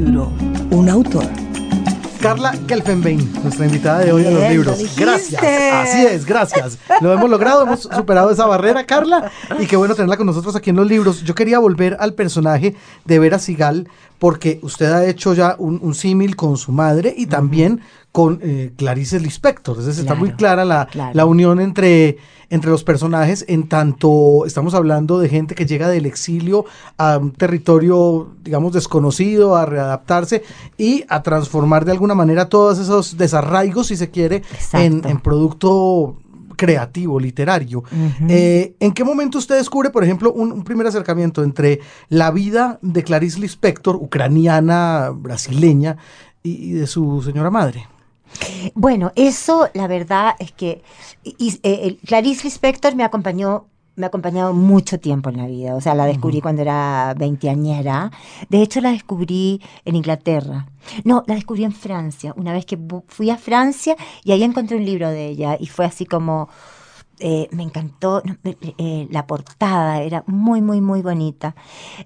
libro, un autor. Carla Gelfenbein, nuestra invitada de hoy a los libros. Gracias. Así es, gracias. Lo hemos logrado, hemos superado esa barrera, Carla, y qué bueno tenerla con nosotros aquí en los libros. Yo quería volver al personaje de Vera Sigal porque usted ha hecho ya un, un símil con su madre y también con eh, Clarice Lispector. Entonces está muy Claro, clara la, claro. la unión entre, entre los personajes, en tanto estamos hablando de gente que llega del exilio a un territorio, digamos, desconocido, a readaptarse y a transformar de alguna manera todos esos desarraigos, si se quiere, en, en producto creativo, literario. Eh, ¿En qué momento usted descubre, por ejemplo, un, un primer acercamiento entre la vida de Clarice Lispector, ucraniana, brasileña, y, y de su señora madre? Bueno, eso la verdad es que y- y, eh, Clarice Lispector me acompañó me ha acompañado mucho tiempo en la vida, o sea, la descubrí cuando era veinteañera. De hecho, la descubrí en Inglaterra. No, la descubrí en Francia, una vez que fui a Francia y ahí encontré un libro de ella y fue así como, eh, me encantó no, eh, la portada, era muy, muy, muy bonita.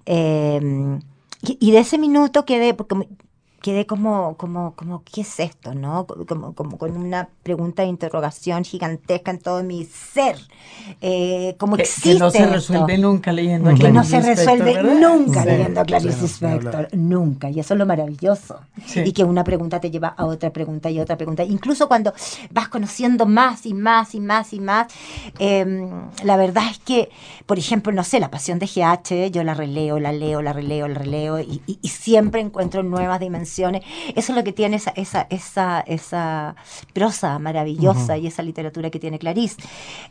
Eh, y, y de ese minuto quedé, porque quedé como, como, como, ¿qué es esto? ¿no? Como, como con una pregunta de interrogación gigantesca en todo mi ser. Eh, ¿Cómo Que, existe que no se esto? resuelve nunca leyendo a que no Clarice se resuelve ¿verdad? nunca Sí, leyendo a Clarice. Lispector, nunca, y eso es lo maravilloso, Sí. y que una pregunta te lleva a otra pregunta y otra pregunta, incluso cuando vas conociendo más y más y más y más, eh, la verdad es que, por ejemplo, no sé, la pasión de GH, yo la releo, la leo, la releo, la releo, y, y- y siempre encuentro nuevas dimensiones, eso es lo que tiene esa, esa, esa, esa prosa maravillosa y esa literatura que tiene Clarice.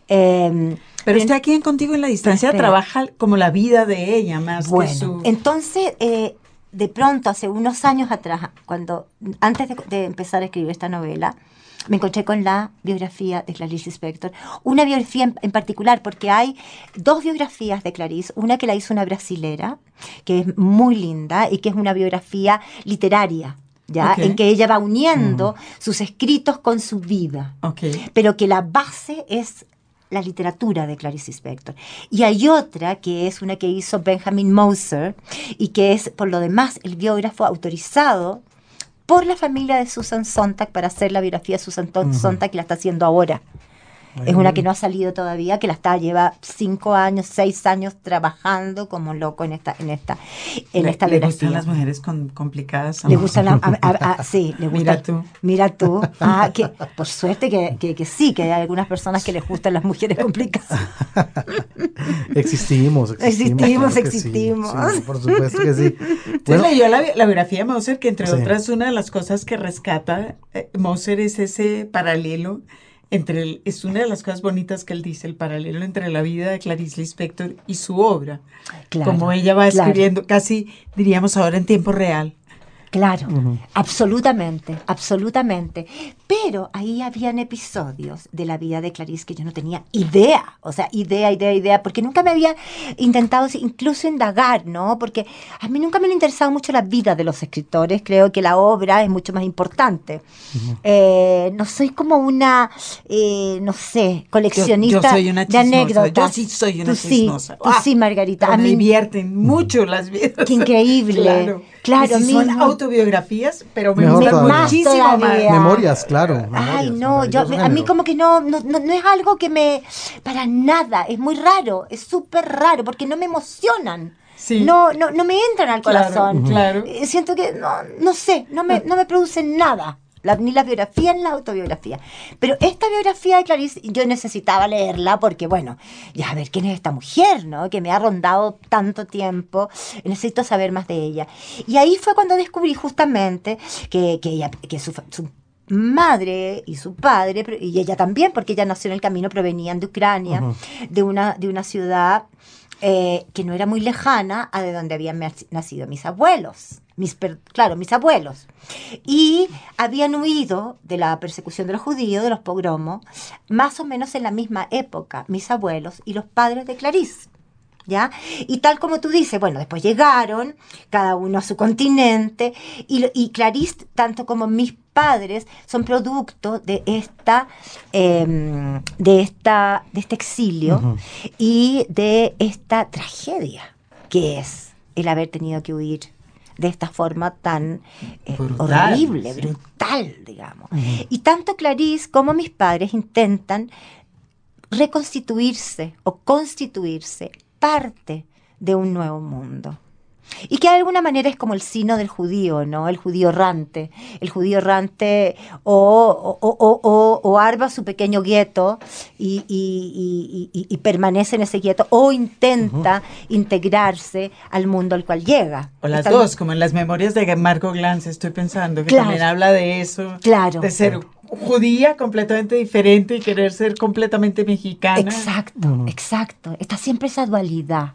Eh, Pero está aquí en Contigo en la Distancia, trabaja como la vida de ella más Bueno, que su... entonces, eh, de pronto, hace unos años atrás, cuando antes de, de empezar a escribir esta novela, me encontré con la biografía de Clarice Lispector. Una biografía en, en particular, porque hay dos biografías de Clarice. Una que la hizo una brasilera, que es muy linda y que es una biografía literaria. ¿ya? En que ella va uniendo sus escritos con su vida pero que la base es la literatura de Clarice Lispector. Y hay otra que es una que hizo Benjamin Moser y que es, por lo demás, el biógrafo autorizado por la familia de Susan Sontag para hacer la biografía de Susan Sontag que la está haciendo ahora. Es una que no ha salido todavía, que la está, lleva cinco años, seis años trabajando como loco en esta, en esta, en Le- esta le gustan las mujeres con, complicadas. Le amor. gusta la, a- a- a- sí, le gusta. Mira tú. Mira tú. Ah, que por suerte que, que, que sí, que hay algunas personas que les gustan las mujeres complicadas. Existimos, existimos. Existimos, claro que sí, existimos. sí, por supuesto que sí. Entonces Bueno, leyó la, la biografía de Moser, que entre Sí. otras, una de las cosas que rescata eh, Moser es ese paralelo entre, el- es una de las cosas bonitas que él dice, el paralelo entre la vida de Clarice Lispector y su obra. Claro, como ella va claro. escribiendo, casi diríamos ahora en tiempo real. Claro, absolutamente, absolutamente. Pero ahí habían episodios de la vida de Clarice que yo no tenía idea, o sea, idea, idea, idea, porque nunca me había intentado incluso indagar, ¿no? Porque a mí nunca me han interesado mucho la vida de los escritores, creo que la obra es mucho más importante. Eh, no soy como una, eh, no sé, coleccionista yo soy una de anécdotas. yo sí soy una Tú sí, chismosa. tú Ah, sí, Margarita. A me mí divierten mucho las vidas. Qué increíble. claro. Claro, si mismo. Autobiografías, pero me Mejor gustan todavía. muchísimo Más memorias, claro. Ay, memorias, no, yo, a mí como que no, no, no, no es algo que me, para nada, es muy raro, es súper raro, porque no me emocionan. Sí. No, no, no me entran al Claro, corazón. claro. Eh, Siento que, no, no sé, no me, no me producen nada. La- ni la biografía ni la autobiografía. Pero esta biografía de Clarice yo necesitaba leerla porque, bueno, ya a ver quién es esta mujer, ¿no? Que me ha rondado tanto tiempo. Necesito saber más de ella. Y ahí fue cuando descubrí justamente que, que, ella, que su, su madre y su padre, y ella también, porque ella nació en el camino, provenían de Ucrania, de, una, de una ciudad eh, que no era muy lejana a de donde habían nac- nacido mis abuelos. Mis, claro, mis abuelos. Y habían huido de la persecución de los judíos, de los pogromos, más o menos en la misma época, mis abuelos y los padres de Clarice. ¿Ya? Y tal como tú dices, bueno, después llegaron, cada uno a su continente, y, y Clarice, tanto como mis padres, son producto de esta, em, de esta, de este exilio y de esta tragedia que es el haber tenido que huir de esta forma tan eh, Brutal, horrible, sí. brutal, digamos. Y tanto Clarice como mis padres intentan reconstituirse o constituirse parte de un nuevo mundo. Y que de alguna manera es como el sino del judío, ¿no? El judío errante. El judío errante o, o, o, o, o arma su pequeño gueto y, y- y- y- permanece en ese gueto o intenta integrarse al mundo al cual llega. O las dos, como en las memorias de Marco Glantz, estoy pensando, que Claro. también habla de eso. Claro. De ser judía completamente diferente y querer ser completamente mexicana. Exacto, exacto. Está siempre esa dualidad.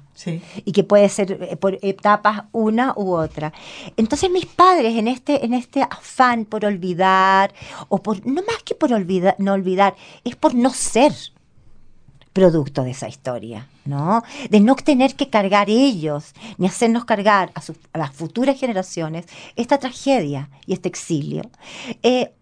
Y que puede ser eh, por etapas una u otra. Entonces mis padres en este, en este afán por olvidar, o por, no más que por olvidar, no olvidar, es por no ser producto de esa historia, ¿no? De no tener que cargar ellos, ni hacernos cargar a, sus- a las futuras generaciones esta tragedia y este exilio. Eh,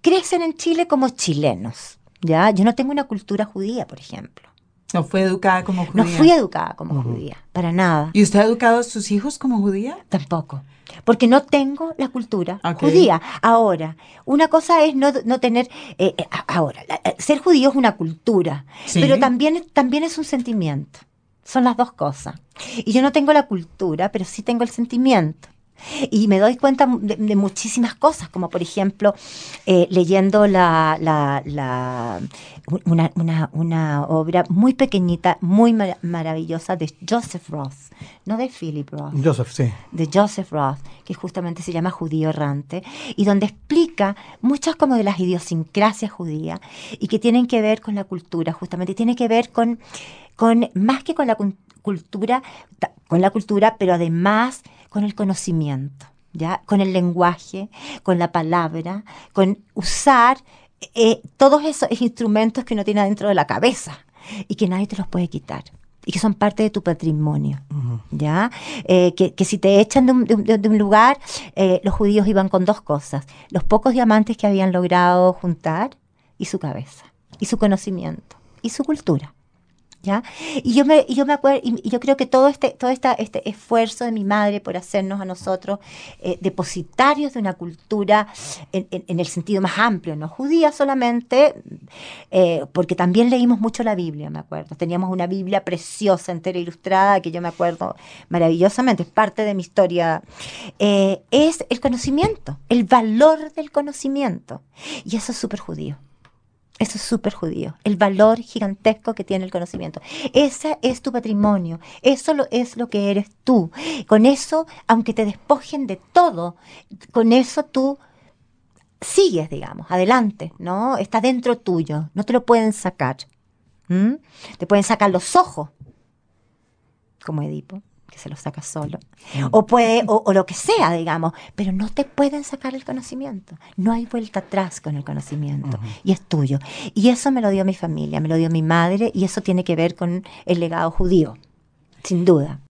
crecen en Chile como chilenos, ¿ya? Yo no tengo una cultura judía, por ejemplo. No fue educada como judía. No fui educada como judía, para nada. ¿Y usted ha educado a sus hijos como judía? Tampoco. Porque no tengo la cultura judía. Ahora, una cosa es no, no tener. eh, eh, ahora, la- eh, ser judío es una cultura, Sí. pero también, también es un sentimiento. Son las dos cosas. Y yo no tengo la cultura, pero sí tengo el sentimiento. Y me doy cuenta de, de muchísimas cosas, como por ejemplo, eh, leyendo la, la- la- una, una- una obra muy pequeñita, muy mar- maravillosa de Joseph Roth, no de Philip Roth Joseph, sí. de Joseph Roth, que justamente se llama Judío Errante, y donde explica muchas como de las idiosincrasias judías y que tienen que ver con la cultura, justamente, tiene que ver con, con más que con la cultura, con la cultura, pero además con el conocimiento, ¿ya? Con el lenguaje, con la palabra, con usar eh, todos esos instrumentos que uno tiene dentro de la cabeza y que nadie te los puede quitar y que son parte de tu patrimonio, ¿ya? Eh, que, que si te echan de un, de un- de un lugar, eh, los judíos iban con dos cosas, los pocos diamantes que habían logrado juntar y su cabeza, y su conocimiento, y su cultura. Y yo me, yo me acuerdo, y yo creo que todo este, todo esta, este esfuerzo de mi madre por hacernos a nosotros eh, depositarios de una cultura en el sentido más amplio, no judía solamente, eh, porque también leímos mucho la Biblia, me acuerdo. Teníamos una Biblia preciosa, entera ilustrada, que yo me acuerdo maravillosamente, es parte de mi historia. Eh, es el conocimiento, el valor del conocimiento. Y eso es súper judío. Eso es súper judío, el valor gigantesco que tiene el conocimiento. Ese es tu patrimonio, eso lo, es lo que eres tú. Con eso, aunque te despojen de todo, con eso tú sigues, digamos, adelante, ¿no? Está dentro tuyo, no te lo pueden sacar. Te pueden sacar los ojos, como Edipo, que se los saca solo, o, puede, o, o lo que sea, digamos, pero no te pueden sacar el conocimiento. No hay vuelta atrás con el conocimiento, y es tuyo. Y eso me lo dio mi familia, me lo dio mi madre, y eso tiene que ver con el legado judío, sin duda.